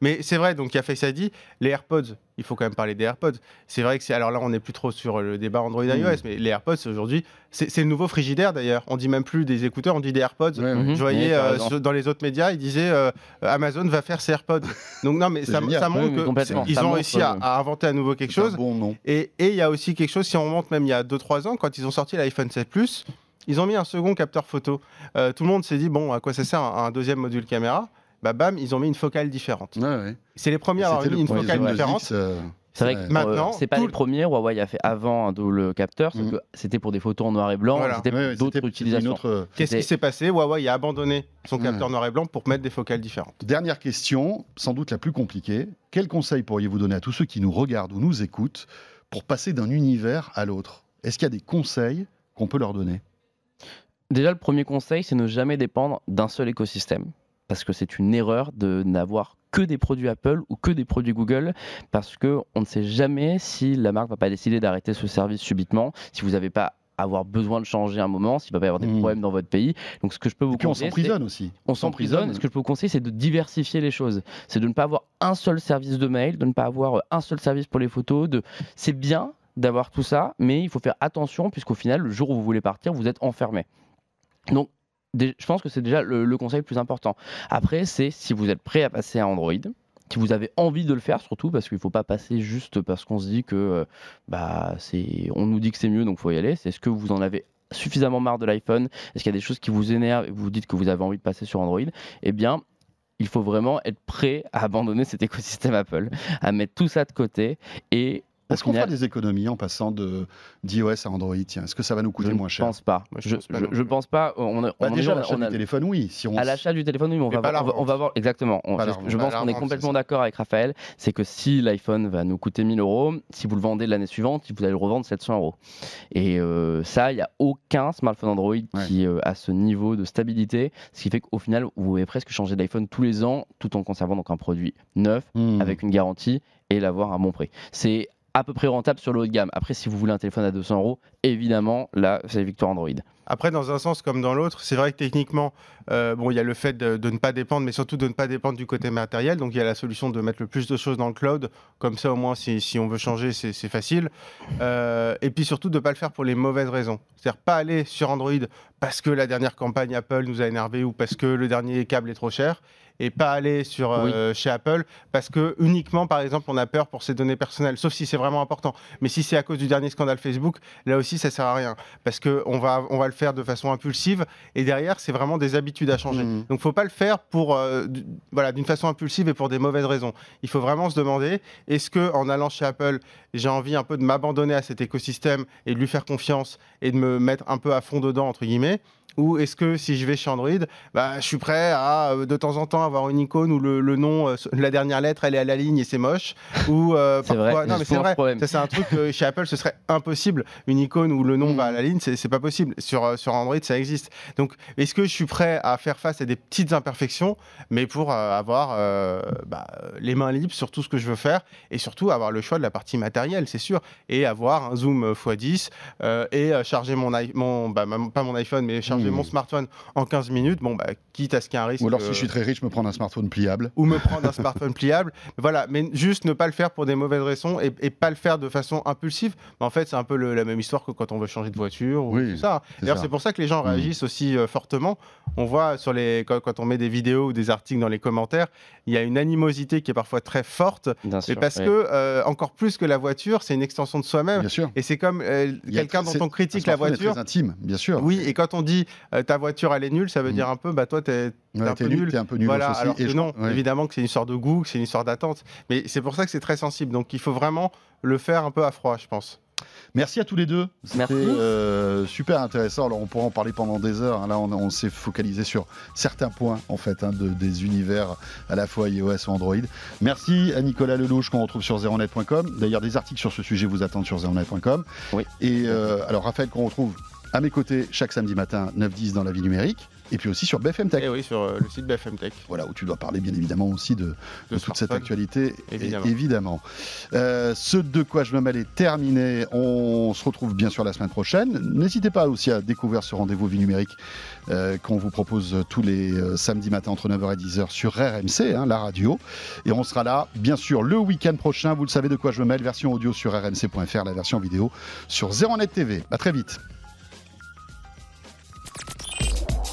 Mais c'est vrai, donc il y a Face ID, les AirPods. Il faut quand même parler des AirPods. C'est vrai que c'est alors là, on n'est plus trop sur le débat Android Mm. iOS, mais les AirPods aujourd'hui, c'est le nouveau frigidaire d'ailleurs. On dit même plus des écouteurs, on dit des AirPods. Ouais, ouais. Mhm. Je voyais euh, ce- dans les autres médias, ils disaient euh, Amazon va faire ses AirPods. Donc non, mais ça, montre Oui, oui, que complètement. c'est- ils Ça ont réussi à, euh, à inventer à nouveau quelque chose. bon nom. Et il y a aussi quelque chose, si on remonte même il y a 2-3 ans, quand ils ont sorti l'iPhone 7 Plus, ils ont mis un second capteur photo. Euh, tout le monde s'est dit, bon, à quoi ça sert un, un deuxième module caméra? Bah, bam, ils ont mis une focale différente. Ouais, ouais. C'est les premiers à avoir mis une le focale différente. X, euh, C'est vrai ouais. que Maintenant, euh, c'est pas les le- premiers. Huawei a fait avant un double capteur, Mhm. c'était pour des photos en noir et blanc, Voilà. c'était d'autres utilisations. autre- Qu'est-ce qui s'est passé? Huawei a abandonné son Ouais. capteur noir et blanc pour mettre des focales différentes. Dernière question, sans doute la plus compliquée. Quel conseil pourriez-vous donner à tous ceux qui nous regardent ou nous écoutent pour passer d'un univers à l'autre? Est-ce qu'il y a des conseils qu'on peut leur donner? Déjà, le premier conseil, c'est ne jamais dépendre d'un seul écosystème. Parce que c'est une erreur de n'avoir que des produits Apple ou que des produits Google, parce que on ne sait jamais si la marque va pas décider d'arrêter ce service subitement, si vous n'avez pas avoir besoin de changer un moment, s'il va pas y avoir des Mhm. problèmes dans votre pays. Donc, ce que je peux vous Et puis on conseiller, c'est- s'emprisonne aussi. on s'emprisonne. Ce que je peux vous conseiller, c'est de diversifier les choses. C'est de ne pas avoir un seul service de mail, de ne pas avoir un seul service pour les photos. De... C'est bien d'avoir tout ça, mais il faut faire attention puisqu'au final, le jour où vous voulez partir, vous êtes enfermé. Donc, je pense que c'est déjà le, conseil le plus important. Après, c'est si vous êtes prêt à passer à Android. Si vous avez envie de le faire, surtout parce qu'il ne faut pas passer juste parce qu'on se dit que euh, bah, on nous dit que c'est mieux, donc faut y aller. C'est ce que vous en avez suffisamment marre de l'iPhone? Est-ce qu'il y a des choses qui vous énervent et vous dites que vous avez envie de passer sur Android? Eh bien, il faut vraiment être prêt à abandonner cet écosystème Apple, à mettre tout ça de côté et Est-ce qu'on fera des économies en passant de d'iOS à Android Tiens, est-ce que ça va nous coûter moins cher? pense pas. Moi, je je, pense pas je- pense pas. On, a- Bah, on- Déjà, on a- l'achat on a- du téléphone, oui. Si on... à l'achat du téléphone, oui, mais on Mais va, voir, on, va, la on va voir exactement. Je pense qu'on est complètement d'accord avec Raphaël. C'est que si l'iPhone va nous coûter 1000 euros, si vous le vendez l'année suivante, vous allez le revendre 700 euros. Et euh, ça, il n'y a aucun smartphone Android qui euh, a ce niveau de stabilité, ce qui fait qu'au final, vous pouvez presque changer d'iPhone tous les ans, tout en conservant donc un produit neuf Hmm. avec une garantie et l'avoir à un bon prix. C'est à peu près rentable sur le haut de gamme. Après, si vous voulez un téléphone à 200 euros, évidemment, là, c'est victoire Android. Après, dans un sens comme dans l'autre, c'est vrai que techniquement, euh, bon, il y a le fait de, ne pas dépendre, mais surtout de ne pas dépendre du côté matériel. Donc, il y a la solution de mettre le plus de choses dans le cloud. Comme ça, au moins, si, on veut changer, c'est facile. Euh, et puis surtout, de ne pas le faire pour les mauvaises raisons. C'est-à-dire pas aller sur Android parce que la dernière campagne Apple nous a énervé ou parce que le dernier câble est trop cher. Et pas aller sur euh, chez Apple parce que uniquement, par exemple, on a peur pour ses données personnelles, sauf si c'est vraiment important. Mais si c'est à cause du dernier scandale Facebook, là aussi, ça sert à rien parce que on va, on va le faire de façon impulsive et derrière, c'est vraiment des habitudes à changer. Mhm. Donc, faut pas le faire pour, euh, voilà, d'une façon impulsive et pour des mauvaises raisons. Il faut vraiment se demander est-ce que en allant chez Apple, j'ai envie un peu de m'abandonner à cet écosystème et de lui faire confiance et de me mettre un peu à fond dedans entre guillemets ou est-ce que si je vais chez Android, bah, je suis prêt à euh, de temps en temps avoir une icône où le, le nom, euh, la dernière lettre, elle est à la ligne et c'est moche Ou euh, C'est parfois- vrai, non c'est mais c'est vrai. Ça c'est un truc que chez Apple ce serait impossible. Une icône où le nom Mm. va à la ligne, c'est c'est pas possible. Sur euh, sur Android ça existe. Donc est-ce que je suis prêt à faire face à des petites imperfections, mais pour avoir bah, les mains libres sur tout ce que je veux faire et surtout avoir le choix de la partie matérielle, c'est sûr, et avoir un zoom euh, x10 euh, et charger mon, i- mon bah, ma- pas mon iPhone, mais charger Mm. mon smartphone en 15 minutes. Bon, bah, quitte à ce qu'il y ait un risque. Ou alors, euh, si je suis très riche, me prendre un smartphone pliable. ou me prendre un smartphone pliable. Voilà, mais juste ne pas le faire pour des mauvaises raisons et, et pas le faire de façon impulsive. Mais en fait, c'est un peu le- la même histoire que quand on veut changer de voiture ou Oui, tout ça. c'est D'ailleurs, c'est pour ça que les gens Mhm. réagissent aussi euh, fortement. On voit sur les quand, quand on met des vidéos ou des articles dans les commentaires, il y a une animosité qui est parfois très forte, Bien sûr. parce ouais. que euh, encore plus que la voiture, c'est une extension de soi-même. Bien sûr. Et c'est comme euh, quelqu'un dont c'est- on critique la voiture. très intime, bien sûr. Oui, et quand on dit euh, ta voiture elle est nulle, ça veut Mhm. dire un peu bah toi t'es Ouais, un peu nul, un peu nul Voilà, aussi. alors que Et je- non, ouais. évidemment que c'est une histoire de goût, que c'est une histoire d'attente. Mais c'est pour ça que c'est très sensible. Donc il faut vraiment le faire un peu à froid, je pense. Merci à tous les deux. C'était Merci. euh, super intéressant. Alors on pourra en parler pendant des heures. hein. Là, on, on s'est focalisé sur certains points en fait hein, de- des univers à la fois iOS ou Android. Merci à Nicolas Lelouch qu'on retrouve sur zeronet.com. D'ailleurs, des articles sur ce sujet vous attendent sur zeronet.com. Oui. Et euh, alors Raphaël qu'on retrouve à mes côtés chaque samedi matin 9-10 dans la vie numérique. Et puis aussi sur BFM Tech. Et oui, sur euh, le site BFM Tech. Voilà, où tu dois parler bien évidemment aussi de, de toute cette actualité, évidemment. évidemment. Euh, ce de quoi je me mêle est terminé. On se retrouve bien sûr la semaine prochaine. N'hésitez pas aussi à découvrir ce rendez-vous vie numérique euh, qu'on vous propose tous les samedis matins entre 9h et 10h sur RMC, hein, la radio. Et on sera là, bien sûr, le week-end prochain. Vous le savez de quoi je me mêle, version audio sur rmc.fr, la version vidéo sur Zeronet TV. À très vite.